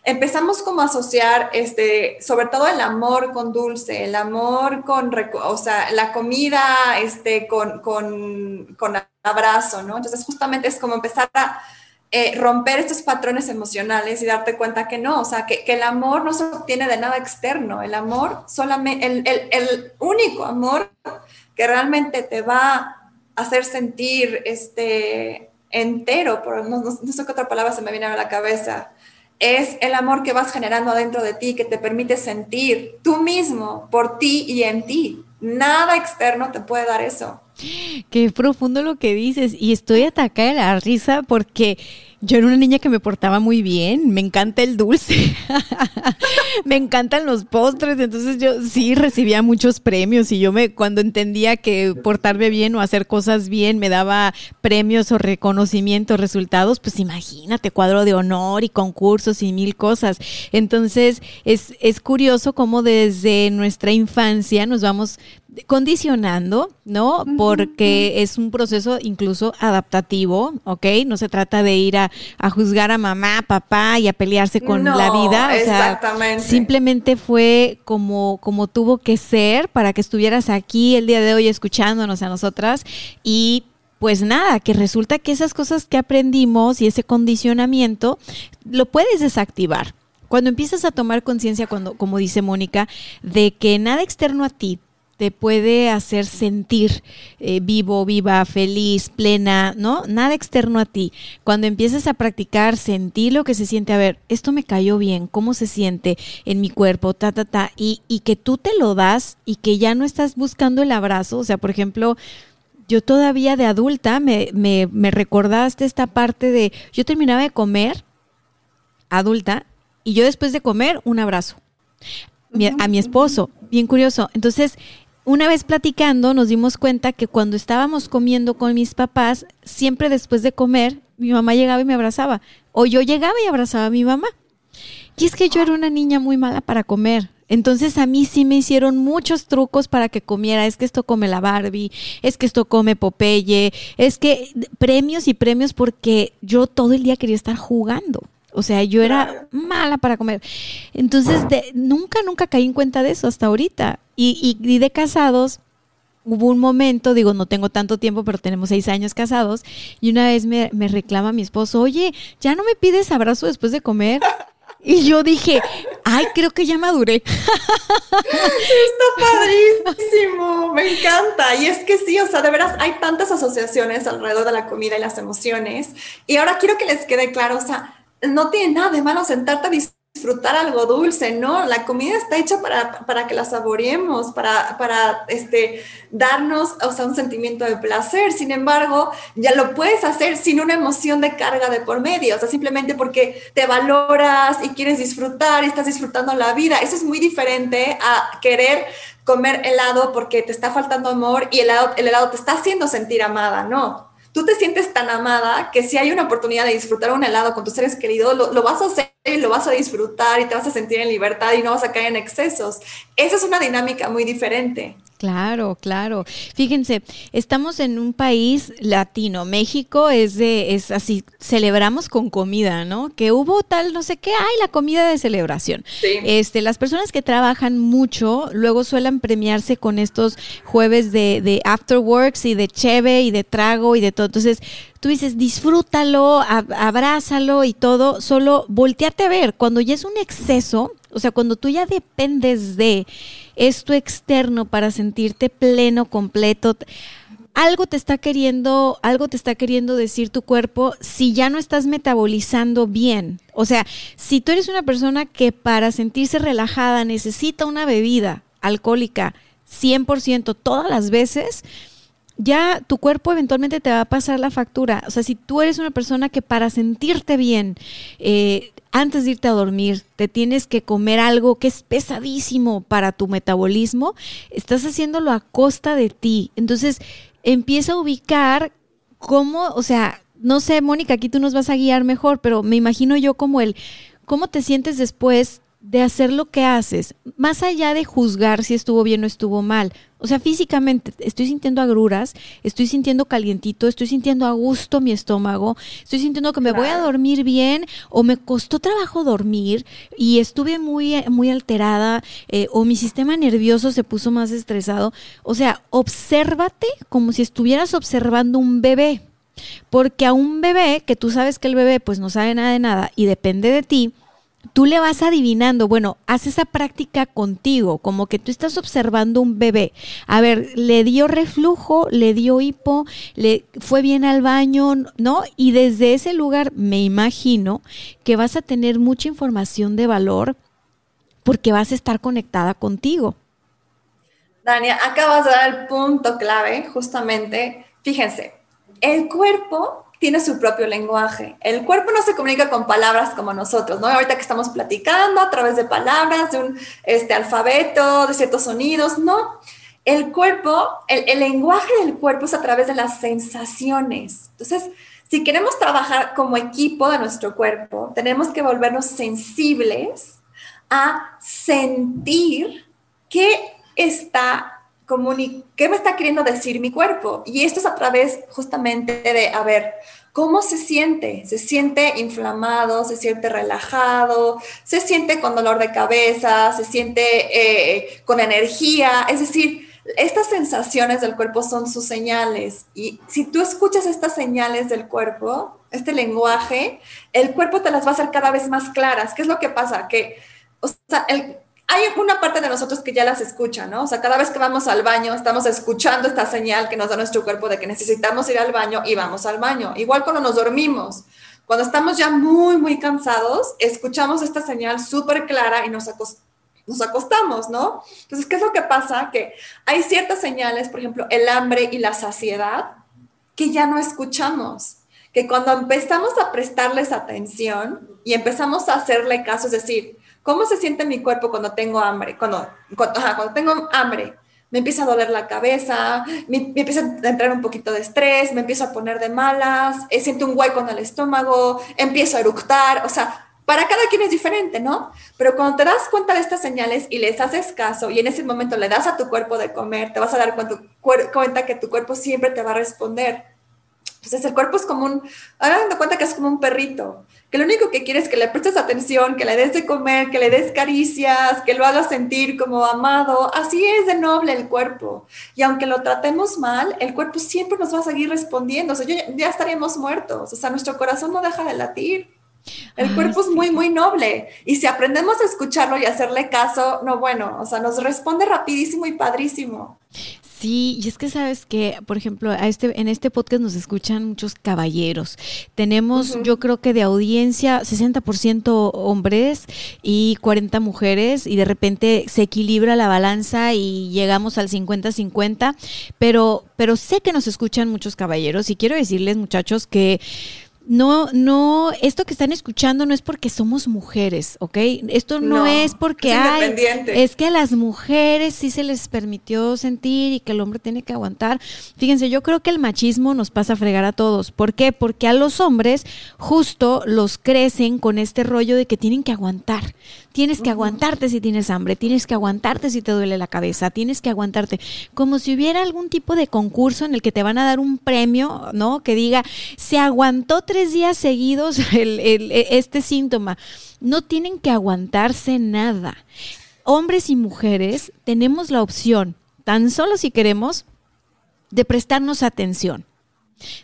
empezamos como a asociar, este, sobre todo el amor con dulce, el amor con, o sea, la comida este, con, con, con abrazo, ¿no? Entonces, justamente es como empezar a eh, romper estos patrones emocionales y darte cuenta que no, o sea, que, que, el amor no se obtiene de nada externo, el amor solamente, el, el, el único amor que realmente te va a hacer sentir este entero, por, no, sé qué otra palabra se me viene a la cabeza, es el amor que vas generando adentro de ti, que te permite sentir tú mismo, por ti y en ti. Nada externo te puede dar eso. Qué profundo lo que dices. Y estoy atacada de la risa porque yo era una niña que me portaba muy bien, me encanta el dulce, me encantan los postres, entonces yo sí recibía muchos premios y yo me cuando entendía que portarme bien o hacer cosas bien me daba premios o reconocimientos, resultados, pues imagínate, cuadro de honor y concursos y mil cosas. Entonces es, es curioso cómo desde nuestra infancia nos vamos condicionando, ¿no? Porque es un proceso incluso adaptativo, ¿ok? No se trata de ir a, juzgar a mamá, papá y a pelearse con la vida. O exactamente. simplemente fue como, como tuvo que ser para que estuvieras aquí el día de hoy escuchándonos a nosotras y pues nada, que resulta que esas cosas que aprendimos y ese condicionamiento lo puedes desactivar. Cuando empiezas a tomar conciencia, cuando, como dice Mónica, de que nada externo a ti te puede hacer sentir eh, vivo, viva, feliz, plena, ¿no? Nada externo a ti. Cuando empieces a practicar, sentir lo que se siente, a ver, esto me cayó bien, cómo se siente en mi cuerpo, ta, ta, ta, y, y que tú te lo das y que ya no estás buscando el abrazo. O sea, por ejemplo, yo todavía de adulta me, me, me recordaste esta parte de, yo terminaba de comer, adulta, y yo después de comer, un abrazo. a mi esposo, bien curioso. Entonces, una vez platicando nos dimos cuenta que cuando estábamos comiendo con mis papás, siempre después de comer, mi mamá llegaba y me abrazaba. O yo llegaba y abrazaba a mi mamá. Y es que yo era una niña muy mala para comer. Entonces a mí sí me hicieron muchos trucos para que comiera. Es que esto come la Barbie, es que esto come Popeye, es que premios y premios porque yo todo el día quería estar jugando. O sea, yo era mala para comer. Entonces, nunca, nunca caí en cuenta de eso hasta ahorita. Y, y, de casados, hubo un momento, digo, no tengo tanto tiempo, pero tenemos seis años casados, y una vez me, me reclama mi esposo, oye, ¿ya no me pides abrazo después de comer? Y yo dije, Ay, creo que ya maduré. Está padrísimo, me encanta. Y es que sí, o sea, de veras hay tantas asociaciones alrededor de la comida y las emociones. Y ahora quiero que les quede claro, o sea, no tiene nada de malo sentarte a disfrutar algo dulce, ¿no? La comida está hecha para, para que la saboreemos, para, para este, darnos, o sea, un sentimiento de placer. Sin embargo, ya lo puedes hacer sin una emoción de carga de por medio, o sea, simplemente porque te valoras y quieres disfrutar y estás disfrutando la vida. Eso es muy diferente a querer comer helado porque te está faltando amor y el helado, el helado te está haciendo sentir amada, ¿no? Tú te sientes tan amada que si hay una oportunidad de disfrutar un helado con tus seres queridos, lo, lo, vas a hacer y lo vas a disfrutar y te vas a sentir en libertad y no vas a caer en excesos. Esa es una dinámica muy diferente. Claro, claro. Fíjense, estamos en un país latino. México es de, es así, celebramos con comida, ¿no? Que hubo tal, no sé qué, hay la comida de celebración. Sí. Este, las personas que trabajan mucho, luego suelen premiarse con estos jueves de, de after works y de cheve y de trago y de todo. Entonces, tú dices, disfrútalo, abrázalo y todo, solo voltearte a ver. Cuando ya es un exceso, o sea, cuando tú ya dependes de esto externo para sentirte pleno, completo, algo te está queriendo, algo te está queriendo decir tu cuerpo si ya no estás metabolizando bien. O sea, si tú eres una persona que para sentirse relajada necesita una bebida alcohólica 100% todas las veces, ya tu cuerpo eventualmente te va a pasar la factura. O sea, si tú eres una persona que para sentirte bien, eh, antes de irte a dormir, te tienes que comer algo que es pesadísimo para tu metabolismo, estás haciéndolo a costa de ti. Entonces, empieza a ubicar cómo, o sea, no sé, Mónica, aquí tú nos vas a guiar mejor, pero me imagino yo como el, ¿cómo te sientes después de hacer lo que haces, más allá de juzgar si estuvo bien o estuvo mal. O sea, físicamente estoy sintiendo agruras, estoy sintiendo calientito, estoy sintiendo a gusto mi estómago, estoy sintiendo que me voy a dormir bien o me costó trabajo dormir y estuve muy, muy alterada eh, o mi sistema nervioso se puso más estresado. O sea, obsérvate como si estuvieras observando un bebé. Porque a un bebé, que tú sabes que el bebé pues no sabe nada de nada y depende de ti, tú le vas adivinando, bueno, haz esa práctica contigo, como que tú estás observando un bebé. A ver, le dio reflujo, le dio hipo, le fue bien al baño, ¿no? Y desde ese lugar me imagino que vas a tener mucha información de valor porque vas a estar conectada contigo. Dania, acabas de dar el punto clave, justamente. Fíjense, el cuerpo tiene su propio lenguaje. El cuerpo no se comunica con palabras como nosotros, ¿no? Ahorita que estamos platicando a través de palabras, de un este, alfabeto, de ciertos sonidos, no. El cuerpo, el, lenguaje del cuerpo es a través de las sensaciones. Entonces, si queremos trabajar como equipo de nuestro cuerpo, tenemos que volvernos sensibles a sentir qué está ¿qué me está queriendo decir mi cuerpo? Y esto es a través justamente de, a ver, ¿cómo se siente? ¿Se siente inflamado? ¿Se siente relajado? ¿Se siente con dolor de cabeza? ¿Se siente eh, con energía? Es decir, estas sensaciones del cuerpo son sus señales. Y si tú escuchas estas señales del cuerpo, este lenguaje, el cuerpo te las va a hacer cada vez más claras. ¿Qué es lo que pasa? Que, o sea, el, hay una parte de nosotros que ya las escucha, ¿no? O sea, cada vez que vamos al baño, estamos escuchando esta señal que nos da nuestro cuerpo de que necesitamos ir al baño y vamos al baño. Igual cuando nos dormimos, cuando estamos ya muy, muy cansados, escuchamos esta señal súper clara y nos, nos acostamos, ¿no? Entonces, ¿qué es lo que pasa? Que hay ciertas señales, por ejemplo, el hambre y la saciedad, que ya no escuchamos que cuando empezamos a prestarles atención y empezamos a hacerle caso, es decir, ¿Cómo se siente mi cuerpo cuando tengo hambre? Cuando, cuando, tengo hambre, me empieza a doler la cabeza, me, empieza a entrar un poquito de estrés, me empiezo a poner de malas, eh, siento un hueco en el estómago, empiezo a eructar, o sea, para cada quien es diferente, ¿no? Pero cuando te das cuenta de estas señales y les haces caso y en ese momento le das a tu cuerpo de comer, te vas a dar cuenta, cuenta que tu cuerpo siempre te va a responder. Entonces el cuerpo es como un, hagan de cuenta que es como un perrito, que lo único que quiere es que le prestes atención, que le des de comer, que le des caricias, que lo hagas sentir como amado. Así es de noble el cuerpo. Y aunque lo tratemos mal, el cuerpo siempre nos va a seguir respondiendo. O sea, ya estaríamos muertos. O sea, nuestro corazón no deja de latir. El cuerpo es muy, muy noble. Y si aprendemos a escucharlo y hacerle caso, no, bueno, o sea, nos responde rapidísimo y padrísimo. Sí, y es que sabes que, por ejemplo, a este, en este podcast nos escuchan muchos caballeros. Tenemos, yo creo que de audiencia, 60% hombres y 40 mujeres, y de repente se equilibra la balanza y llegamos al 50-50, pero, pero sé que nos escuchan muchos caballeros y quiero decirles, muchachos, que no, no, esto que están escuchando no es porque somos mujeres, ¿ok? Esto no, es porque hay, es que a las mujeres sí se les permitió sentir y que el hombre tiene que aguantar. Fíjense, yo creo que el machismo nos pasa a fregar a todos. ¿Por qué? Porque a los hombres justo los crecen con este rollo de que tienen que aguantar. Tienes que aguantarte si tienes hambre, tienes que aguantarte si te duele la cabeza, tienes que aguantarte. Como si hubiera algún tipo de concurso en el que te van a dar un premio, ¿no? Que diga, se aguantó tres días seguidos e, este síntoma. No tienen que aguantarse nada. Hombres y mujeres tenemos la opción, tan solo si queremos, de prestarnos atención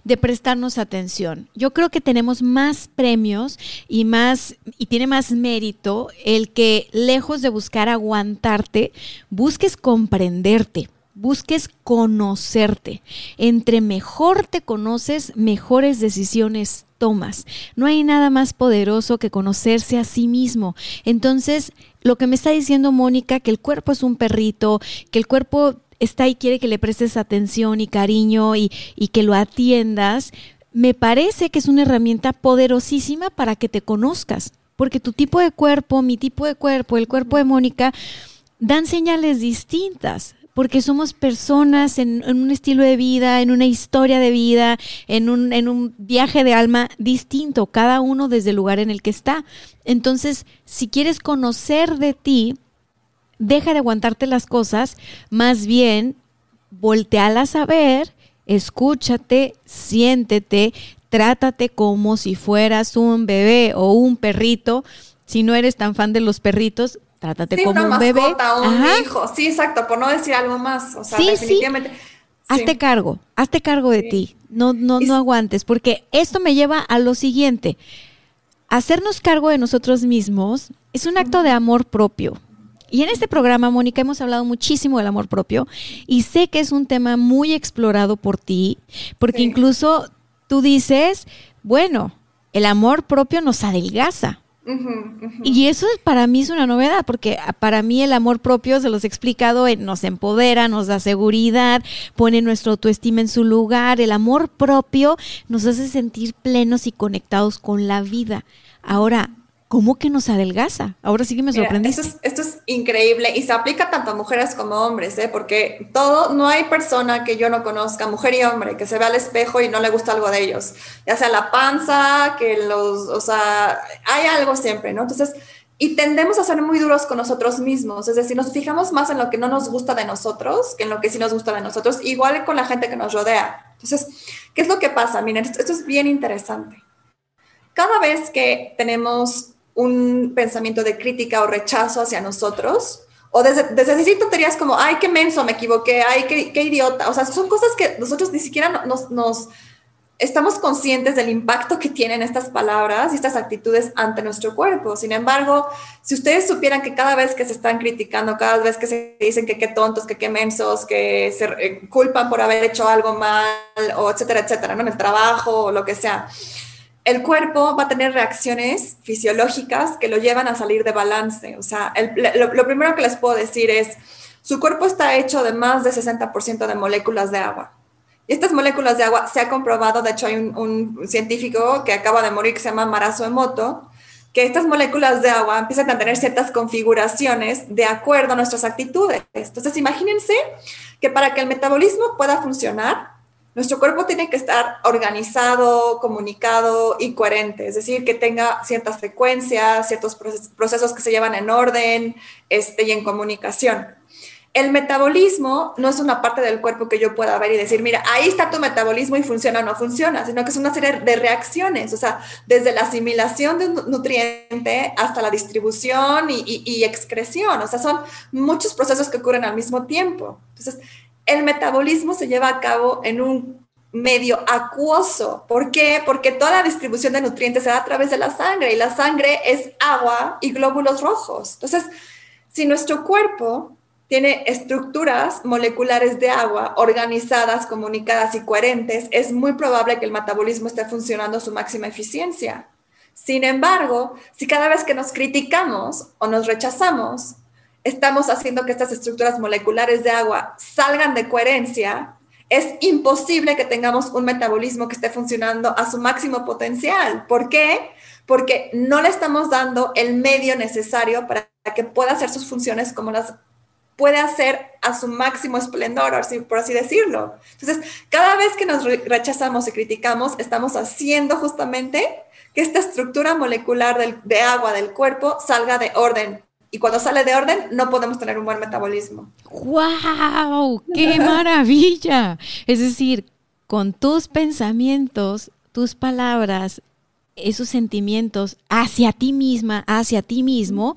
de prestarnos atención. Yo creo que tenemos más premios y más y tiene más mérito el que lejos de buscar aguantarte, busques comprenderte, busques conocerte. Entre mejor te conoces, mejores decisiones tomas. No hay nada más poderoso que conocerse a sí mismo. Entonces, lo que me está diciendo Mónica, que el cuerpo es un perrito, que el cuerpo está y quiere que le prestes atención y cariño y, y que lo atiendas, me parece que es una herramienta poderosísima para que te conozcas, porque tu tipo de cuerpo, mi tipo de cuerpo, el cuerpo de Mónica, dan señales distintas porque somos personas en, un estilo de vida, en una historia de vida, en un, en un viaje de alma distinto, cada uno desde el lugar en el que está. Entonces, si quieres conocer de ti, deja de aguantarte las cosas, más bien voltealas a ver, escúchate, siéntete, trátate como si fueras un bebé o un perrito. Si no eres tan fan de los perritos, trátate como un bebé. un hijo. Sí, exacto, por no decir algo más. O sea, definitivamente. Hazte cargo, hazte cargo de ti. No, no, no aguantes, porque esto me lleva a lo siguiente. Hacernos cargo de nosotros mismos es un acto de amor propio. Y en este programa, Mónica, hemos hablado muchísimo del amor propio y sé que es un tema muy explorado por ti, porque incluso tú dices, bueno, el amor propio nos adelgaza. Y eso para mí es una novedad, porque para mí el amor propio, se los he explicado, eh, nos empodera, nos da seguridad, pone nuestra autoestima en su lugar. El amor propio nos hace sentir plenos y conectados con la vida. Ahora, ¿cómo que nos adelgaza? Ahora sí que me sorprende. Esto, esto es, increíble y se aplica tanto a mujeres como a hombres, ¿eh? porque todo, no hay persona que yo no conozca, mujer y hombre, que se vea al espejo y no le gusta algo de ellos, ya sea la panza, que los, o sea, hay algo siempre, ¿no? Entonces, y tendemos a ser muy duros con nosotros mismos, es decir, nos fijamos más en lo que no nos gusta de nosotros que en lo que sí nos gusta de nosotros, igual con la gente que nos rodea. Entonces, ¿qué es lo que pasa? Miren, esto, esto es bien interesante. Cada vez que tenemos un pensamiento de crítica o rechazo hacia nosotros, o desde, desde decir tonterías como, ay, qué menso, me equivoqué, ay, qué, qué idiota, o sea, son cosas que nosotros ni siquiera nos, nos, estamos conscientes del impacto que tienen estas palabras y estas actitudes ante nuestro cuerpo. Sin embargo, si ustedes supieran que cada vez que se están criticando, cada vez que se dicen que qué tontos, que qué mensos, que se eh, culpan por haber hecho algo mal, o etcétera, etcétera, ¿no? en el trabajo o lo que sea, el cuerpo va a tener reacciones fisiológicas que lo llevan a salir de balance. O sea, lo, primero que les puedo decir es, su cuerpo está hecho de más de 60% de moléculas de agua. Y estas moléculas de agua se ha comprobado, de hecho hay un, científico que acaba de morir que se llama Marazo Emoto, que estas moléculas de agua empiezan a tener ciertas configuraciones de acuerdo a nuestras actitudes. Entonces, imagínense que para que el metabolismo pueda funcionar, nuestro cuerpo tiene que estar organizado, comunicado y coherente, es decir, que tenga ciertas frecuencias, ciertos procesos que se llevan en orden este, y en comunicación. El metabolismo no es una parte del cuerpo que yo pueda ver y decir, mira, ahí está tu metabolismo y funciona o no funciona, sino que es una serie de reacciones, o sea, desde la asimilación de un nutriente hasta la distribución y, y excreción, o sea, son muchos procesos que ocurren al mismo tiempo. Entonces, el metabolismo se lleva a cabo en un medio acuoso. ¿Por qué? Porque toda la distribución de nutrientes se da a través de la sangre y la sangre es agua y glóbulos rojos. Entonces, si nuestro cuerpo tiene estructuras moleculares de agua organizadas, comunicadas y coherentes, es muy probable que el metabolismo esté funcionando a su máxima eficiencia. Sin embargo, si cada vez que nos criticamos o nos rechazamos, estamos haciendo que estas estructuras moleculares de agua salgan de coherencia, es imposible que tengamos un metabolismo que esté funcionando a su máximo potencial. ¿Por qué? Porque no le estamos dando el medio necesario para que pueda hacer sus funciones como las puede hacer a su máximo esplendor, por así decirlo. Entonces, cada vez que nos rechazamos y criticamos, estamos haciendo justamente que esta estructura molecular de agua del cuerpo salga de orden. Y cuando sale de orden, no podemos tener un buen metabolismo. ¡Wow! ¡Qué maravilla! Es decir, con tus pensamientos, tus palabras, esos sentimientos hacia ti misma, hacia ti mismo,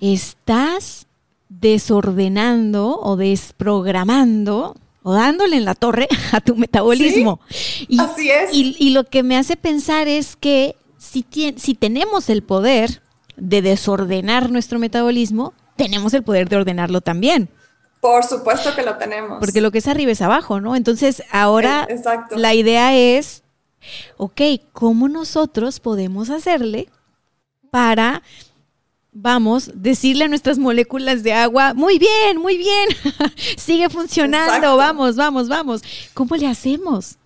estás desordenando o desprogramando o dándole en la torre a tu metabolismo. Y, Así es. Y, lo que me hace pensar es que si, si tenemos el poder de desordenar nuestro metabolismo, tenemos el poder de ordenarlo también. Por supuesto que lo tenemos. Porque lo que es arriba es abajo, ¿no? Entonces, ahora eh, la idea es, ok, ¿cómo nosotros podemos hacerle para vamos, decirle a nuestras moléculas de agua, muy bien, muy bien, sigue funcionando, vamos, vamos, vamos. ¿Cómo le hacemos?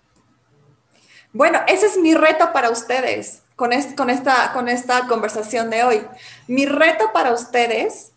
Bueno, ese es mi reto para ustedes con, esta, con esta conversación de hoy. Mi reto para ustedes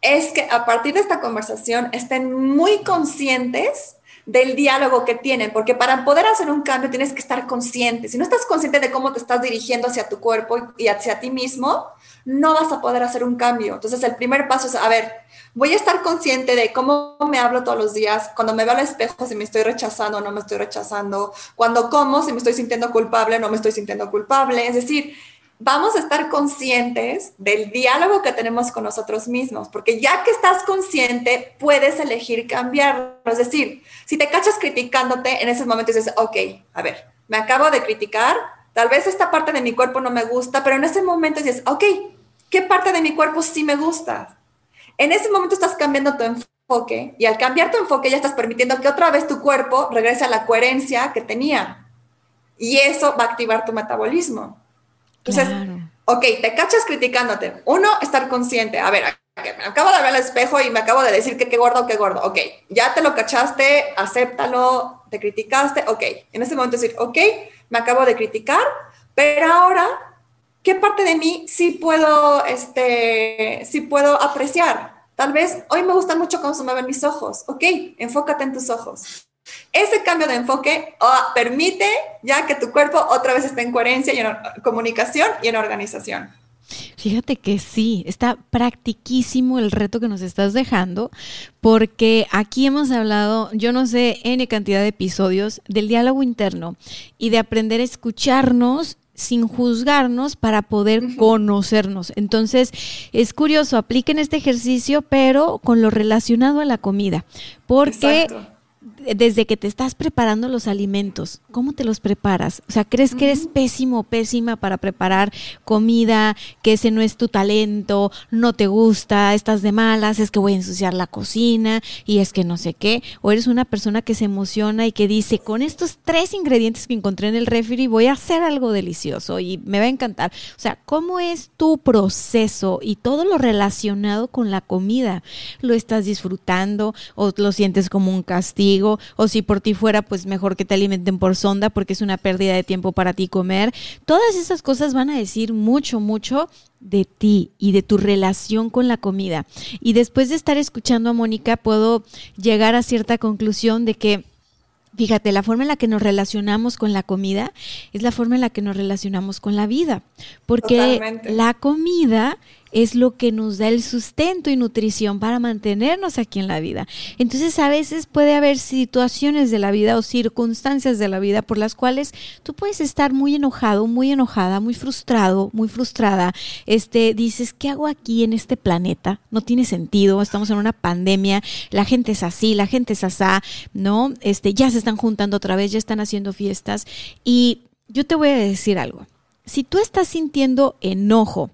es que a partir de esta conversación estén muy conscientes del diálogo que tienen, porque para poder hacer un cambio tienes que estar consciente. Si no estás consciente de cómo te estás dirigiendo hacia tu cuerpo y hacia ti mismo, no vas a poder hacer un cambio. Entonces, el primer paso es, a ver, voy a estar consciente de cómo me hablo todos los días, cuando me veo al espejo, si me estoy rechazando o no me estoy rechazando, cuando como, si me estoy sintiendo culpable o no me estoy sintiendo culpable. Es decir, vamos a estar conscientes del diálogo que tenemos con nosotros mismos, porque ya que estás consciente, puedes elegir cambiarlo. Es decir, si te cachas criticándote, en ese momento dices, ok, a ver, me acabo de criticar, tal vez esta parte de mi cuerpo no me gusta, pero en ese momento dices, ok, ¿qué parte de mi cuerpo sí me gusta? En ese momento estás cambiando tu enfoque y al cambiar tu enfoque ya estás permitiendo que otra vez tu cuerpo regrese a la coherencia que tenía. Y eso va a activar tu metabolismo. Entonces, ok, te cachas criticándote. Uno, estar consciente. A ver, me acabo de ver al espejo y me acabo de decir que qué gordo, qué gordo. Ok, ya te lo cachaste, acéptalo, te criticaste. Ok, en ese momento decir, ok, me acabo de criticar, pero ahora ¿qué parte de mí sí puedo, este, sí puedo apreciar? Tal vez hoy me gusta mucho cómo se me ven mis ojos. Ok, enfócate en tus ojos. Ese cambio de enfoque oh, permite ya que tu cuerpo otra vez esté en coherencia y en comunicación y en organización. Fíjate que sí, está practiquísimo el reto que nos estás dejando, porque aquí hemos hablado, yo no sé, N cantidad de episodios del diálogo interno y de aprender a escucharnos sin juzgarnos para poder conocernos. Entonces, es curioso, apliquen este ejercicio, pero con lo relacionado a la comida, porque desde que te estás preparando los alimentos, ¿cómo te los preparas? O sea, ¿crees que eres pésimo o pésima para preparar comida, que ese no es tu talento, no te gusta, estás de malas, es que voy a ensuciar la cocina y es que no sé qué? ¿O eres una persona que se emociona y que dice, con estos tres ingredientes que encontré en el refri voy a hacer algo delicioso y me va a encantar? O sea, ¿cómo es tu proceso y todo lo relacionado con la comida? ¿Lo estás disfrutando o lo sientes como un castigo? O si por ti fuera, pues mejor que te alimenten por sonda porque es una pérdida de tiempo para ti comer. Todas esas cosas van a decir mucho, mucho de ti y de tu relación con la comida. Y después de estar escuchando a Mónica, puedo llegar a cierta conclusión de que Fíjate, la forma en la que nos relacionamos con la comida es la forma en la que nos relacionamos con la vida, porque la comida es lo que nos da el sustento y nutrición para mantenernos aquí en la vida. Entonces a veces puede haber situaciones de la vida o circunstancias de la vida por las cuales tú puedes estar muy enojado, muy enojada, muy frustrado, muy frustrada. Este dices, ¿qué hago aquí en este planeta? No tiene sentido, estamos en una pandemia, la gente es así, la gente es asá, ¿no? Este ya se están juntando otra vez, ya están haciendo fiestas y yo te voy a decir algo. Si tú estás sintiendo enojo,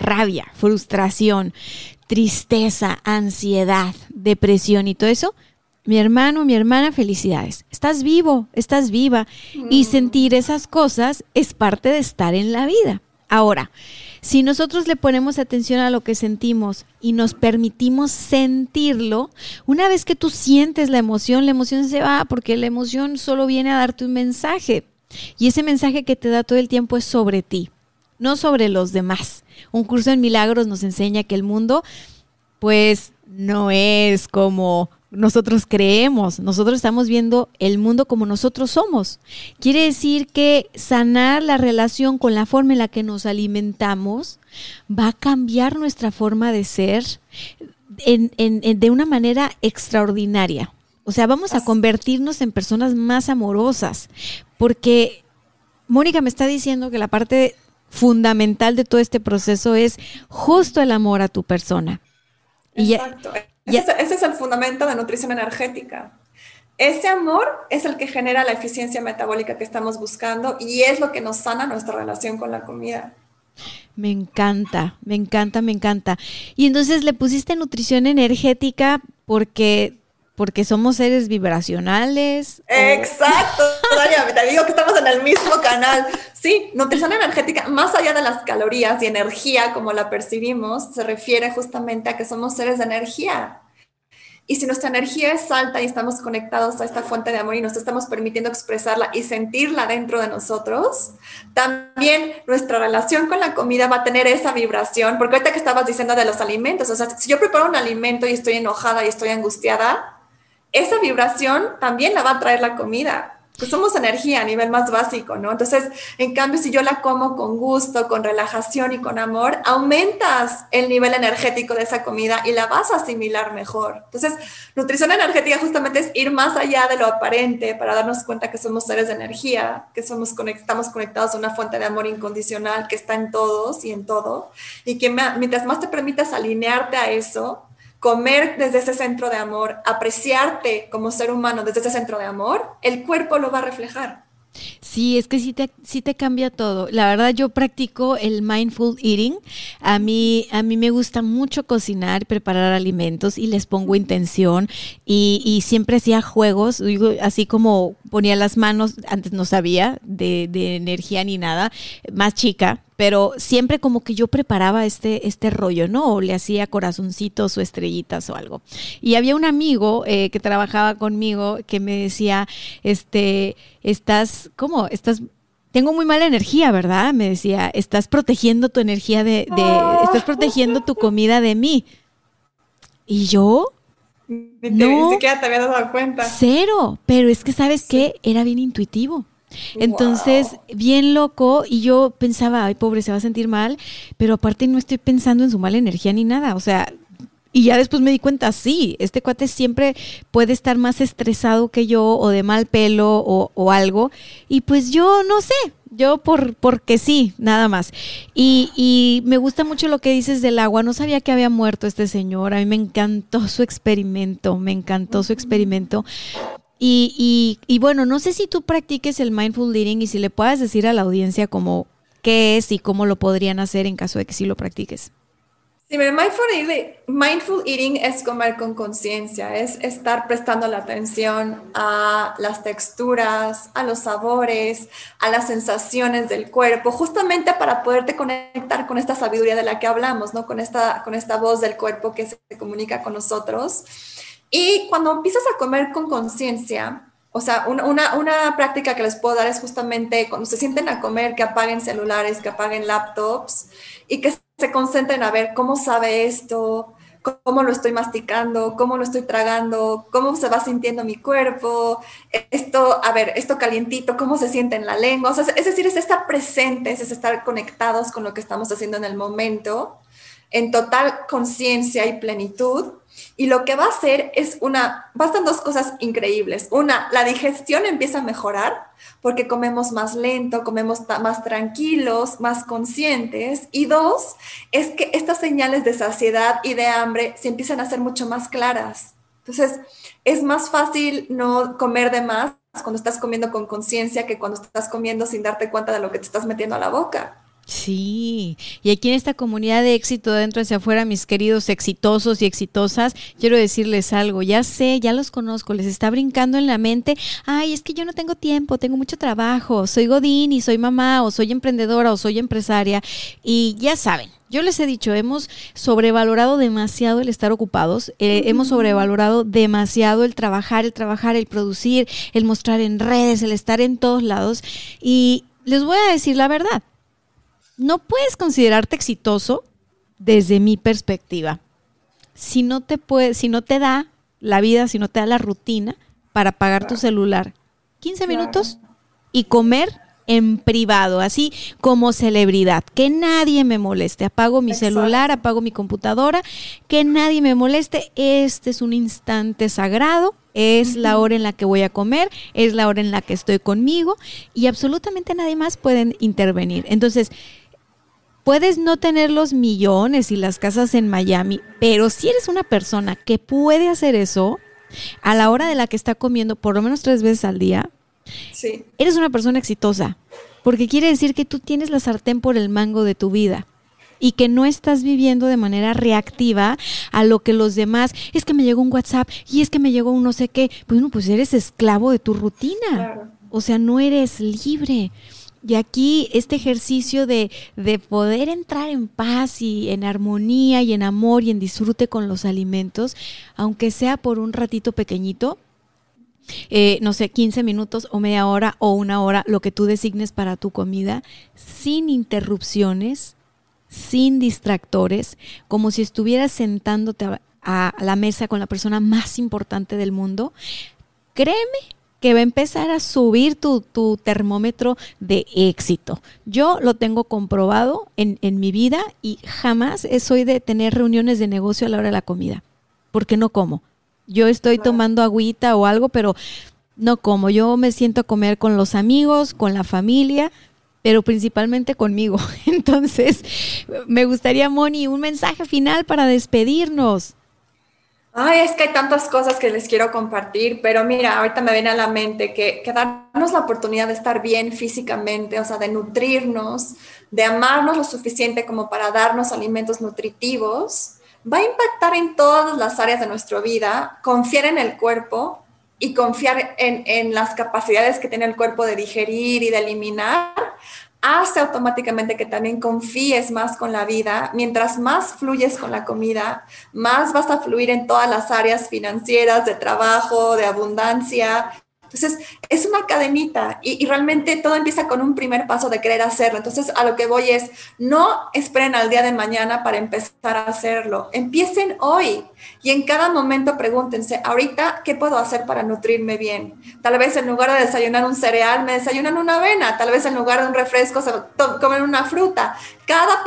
rabia, frustración, tristeza, ansiedad, depresión y todo eso, mi hermano, mi hermana, felicidades. Estás vivo, estás viva y mm. sentir esas cosas es parte de estar en la vida. Ahora, si nosotros le ponemos atención a lo que sentimos y nos permitimos sentirlo, una vez que tú sientes la emoción, la emoción se va porque la emoción solo viene a darte un mensaje. Y ese mensaje que te da todo el tiempo es sobre ti no sobre los demás. Un curso en milagros nos enseña que el mundo, pues, no es como nosotros creemos, nosotros estamos viendo el mundo como nosotros somos. Quiere decir que sanar la relación con la forma en la que nos alimentamos va a cambiar nuestra forma de ser de una manera extraordinaria. O sea, vamos a convertirnos en personas más amorosas, porque Mónica me está diciendo que la parte fundamental de todo este proceso es justo el amor a tu persona. Exacto. ese, es el fundamento de nutrición energética. Ese amor es el que genera la eficiencia metabólica que estamos buscando y es lo que nos sana nuestra relación con la comida. Me encanta, me encanta, me encanta. Y entonces le pusiste nutrición energética porque porque somos seres vibracionales. Exacto, te digo que estamos en el mismo canal. Sí, nutrición energética, más allá de las calorías y energía como la percibimos, se refiere justamente a que somos seres de energía. Y si nuestra energía es alta y estamos conectados a esta fuente de amor y nos estamos permitiendo expresarla y sentirla dentro de nosotros, también nuestra relación con la comida va a tener esa vibración, porque ahorita que estabas diciendo de los alimentos, o sea, si yo preparo un alimento y estoy enojada y estoy angustiada, esa vibración también la va a traer la comida. Pues somos energía a nivel más básico, ¿no? Entonces, en cambio, si yo la como con gusto, con relajación y con amor, aumentas el nivel energético de esa comida y la vas a asimilar mejor. Entonces, nutrición energética justamente es ir más allá de lo aparente para darnos cuenta que somos seres de energía, que somos estamos conectados a una fuente de amor incondicional que está en todos y en todo, y que mientras más te permitas alinearte a eso, comer desde ese centro de amor, apreciarte como ser humano desde ese centro de amor, el cuerpo lo va a reflejar. Sí, es que sí te, sí te cambia todo. La verdad, yo practico el mindful eating. A mí, a mí me gusta mucho cocinar, preparar alimentos y les pongo intención. Y, y siempre hacía juegos, así como ponía las manos, antes no sabía de, de energía ni nada, más chica, pero siempre como que yo preparaba este, este rollo, ¿no? O le hacía corazoncitos o estrellitas o algo. Y había un amigo eh, que trabajaba conmigo que me decía, este, estás, ¿cómo? Estás tengo muy mala energía, ¿verdad? Me decía, estás protegiendo tu energía de, de estás protegiendo tu comida de mí. Y yo, no, ni siquiera te había dado cuenta. Cero, pero es que sabes qué, era bien intuitivo. Entonces, bien loco, y yo pensaba, ay, pobre, se va a sentir mal, pero aparte no estoy pensando en su mala energía ni nada, o sea, y ya después me di cuenta, sí, este cuate siempre puede estar más estresado que yo o de mal pelo o, o algo, y pues yo no sé, yo por porque sí, nada más. Y, y, me gusta mucho lo que dices del agua. No sabía que había muerto este señor. A mí me encantó su experimento, me encantó su experimento. Y, bueno, no sé si tú practiques el mindful eating y si le puedas decir a la audiencia cómo qué es y cómo lo podrían hacer en caso de que sí lo practiques. Sí, mindful mindful eating es comer con conciencia, es estar prestando la atención a las texturas, a los sabores, a las sensaciones del cuerpo, justamente para poderte conectar con esta sabiduría de la que hablamos, ¿no? Con esta, con esta voz del cuerpo que se comunica con nosotros y cuando empiezas a comer con conciencia, o sea, una, una, práctica que les puedo dar es justamente cuando se sienten a comer, que apaguen celulares, que apaguen laptops y que se concentren a ver cómo sabe esto, cómo lo estoy masticando, cómo lo estoy tragando, cómo se va sintiendo mi cuerpo, esto, a ver, esto calientito, cómo se siente en la lengua. O sea, es decir, es estar presentes, es estar conectados con lo que estamos haciendo en el momento en total conciencia y plenitud. Y lo que va a hacer es una, bastan dos cosas increíbles. Una, la digestión empieza a mejorar porque comemos más lento, comemos más tranquilos, más conscientes. Y dos, es que estas señales de saciedad y de hambre se empiezan a hacer mucho más claras. Entonces, es más fácil no comer de más cuando estás comiendo con conciencia que cuando estás comiendo sin darte cuenta de lo que te estás metiendo a la boca. Sí, y aquí en esta comunidad de éxito dentro hacia afuera, mis queridos exitosos y exitosas, quiero decirles algo, ya sé, ya los conozco, les está brincando en la mente, ay, es que yo no tengo tiempo, tengo mucho trabajo, soy Godín y soy mamá o soy emprendedora o soy empresaria y ya saben, yo les he dicho, hemos sobrevalorado demasiado el estar ocupados, eh, hemos sobrevalorado demasiado el trabajar, el trabajar, el producir, el mostrar en redes, el estar en todos lados. Y les voy a decir la verdad, no puedes considerarte exitoso desde mi perspectiva. Si no te puede, si no te da la vida, si no te da la rutina para pagar tu celular 15 minutos y comer en privado, así como celebridad, que nadie me moleste. Apago mi celular, apago mi computadora, que nadie me moleste. Este es un instante sagrado, es la hora en la que voy a comer, es la hora en la que estoy conmigo y absolutamente nadie más puede intervenir. Entonces, puedes no tener los millones y las casas en Miami, pero si eres una persona que puede hacer eso a la hora de la que está comiendo por lo menos tres veces al día, Sí. Eres una persona exitosa, porque quiere decir que tú tienes la sartén por el mango de tu vida y que no estás viviendo de manera reactiva a lo que los demás, es que me llegó un WhatsApp y es que me llegó un no sé qué, bueno, pues eres esclavo de tu rutina. O sea, no eres libre. Y aquí este ejercicio de, de, poder entrar en paz y en armonía y en amor y en disfrute con los alimentos, aunque sea por un ratito pequeñito, eh, no sé, 15 minutos o media hora o una hora, lo que tú designes para tu comida, sin interrupciones, sin distractores, como si estuvieras sentándote a, a la mesa con la persona más importante del mundo, créeme que va a empezar a subir tu, tu, termómetro de éxito. Yo lo tengo comprobado en, en mi vida y jamás soy de tener reuniones de negocio a la hora de la comida, porque no como yo estoy tomando agüita o algo, pero no como. Yo me siento a comer con los amigos, con la familia, pero principalmente conmigo. Entonces, me gustaría, Moni, un mensaje final para despedirnos. Ay, es que hay tantas cosas que les quiero compartir, pero mira, ahorita me viene a la mente que, darnos la oportunidad de estar bien físicamente, o sea, de nutrirnos, de amarnos lo suficiente como para darnos alimentos nutritivos, va a impactar en todas las áreas de nuestra vida, confiar en el cuerpo y confiar en, las capacidades que tiene el cuerpo de digerir y de eliminar, hace automáticamente que también confíes más con la vida. Mientras más fluyes con la comida, más vas a fluir en todas las áreas financieras, de trabajo, de abundancia, entonces, es una cadenita y, realmente todo empieza con un primer paso de querer hacerlo. Entonces, a lo que voy es, no esperen al día de mañana para empezar a hacerlo. Empiecen hoy y en cada momento pregúntense, ahorita, ¿qué puedo hacer para nutrirme bien? Tal vez en lugar de desayunar un cereal, me desayunan una avena. Tal vez en lugar de un refresco, comen una fruta. Cada,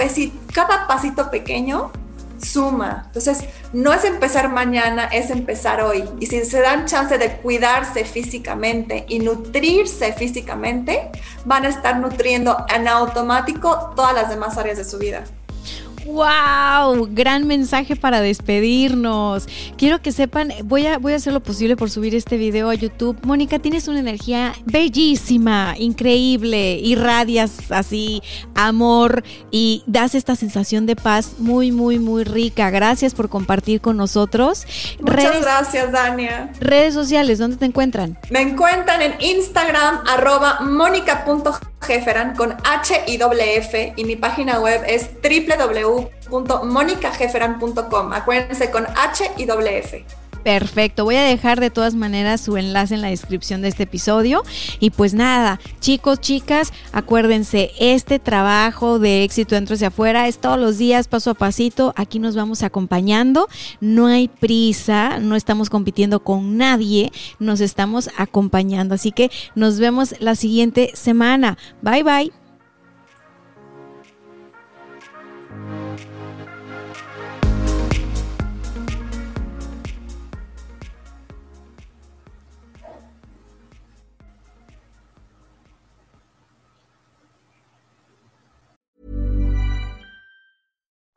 cada pasito pequeño suma. Entonces, no es empezar mañana, es empezar hoy. Y si se dan chance de cuidarse físicamente y nutrirse físicamente, van a estar nutriendo en automático todas las demás áreas de su vida. ¡Wow! Gran mensaje para despedirnos. Quiero que sepan, voy a, voy a hacer lo posible por subir este video a YouTube. Mónica, tienes una energía bellísima, increíble, irradias así amor y das esta sensación de paz muy, muy, muy rica. Gracias por compartir con nosotros. Muchas gracias, Dania. Redes sociales, ¿dónde te encuentran? Me encuentran en Instagram, arroba mónica.jeferan con H y F y mi página web es www www.monicajeferan.com. Acuérdense con H y doble F. Perfecto, voy a dejar de todas maneras su enlace en la descripción de este episodio. Y pues nada, chicos, chicas, acuérdense, este trabajo de éxito dentro hacia afuera es todos los días, paso a pasito. Aquí nos vamos acompañando, no hay prisa, no estamos compitiendo con nadie, nos estamos acompañando. Así que nos vemos la siguiente semana. Bye bye.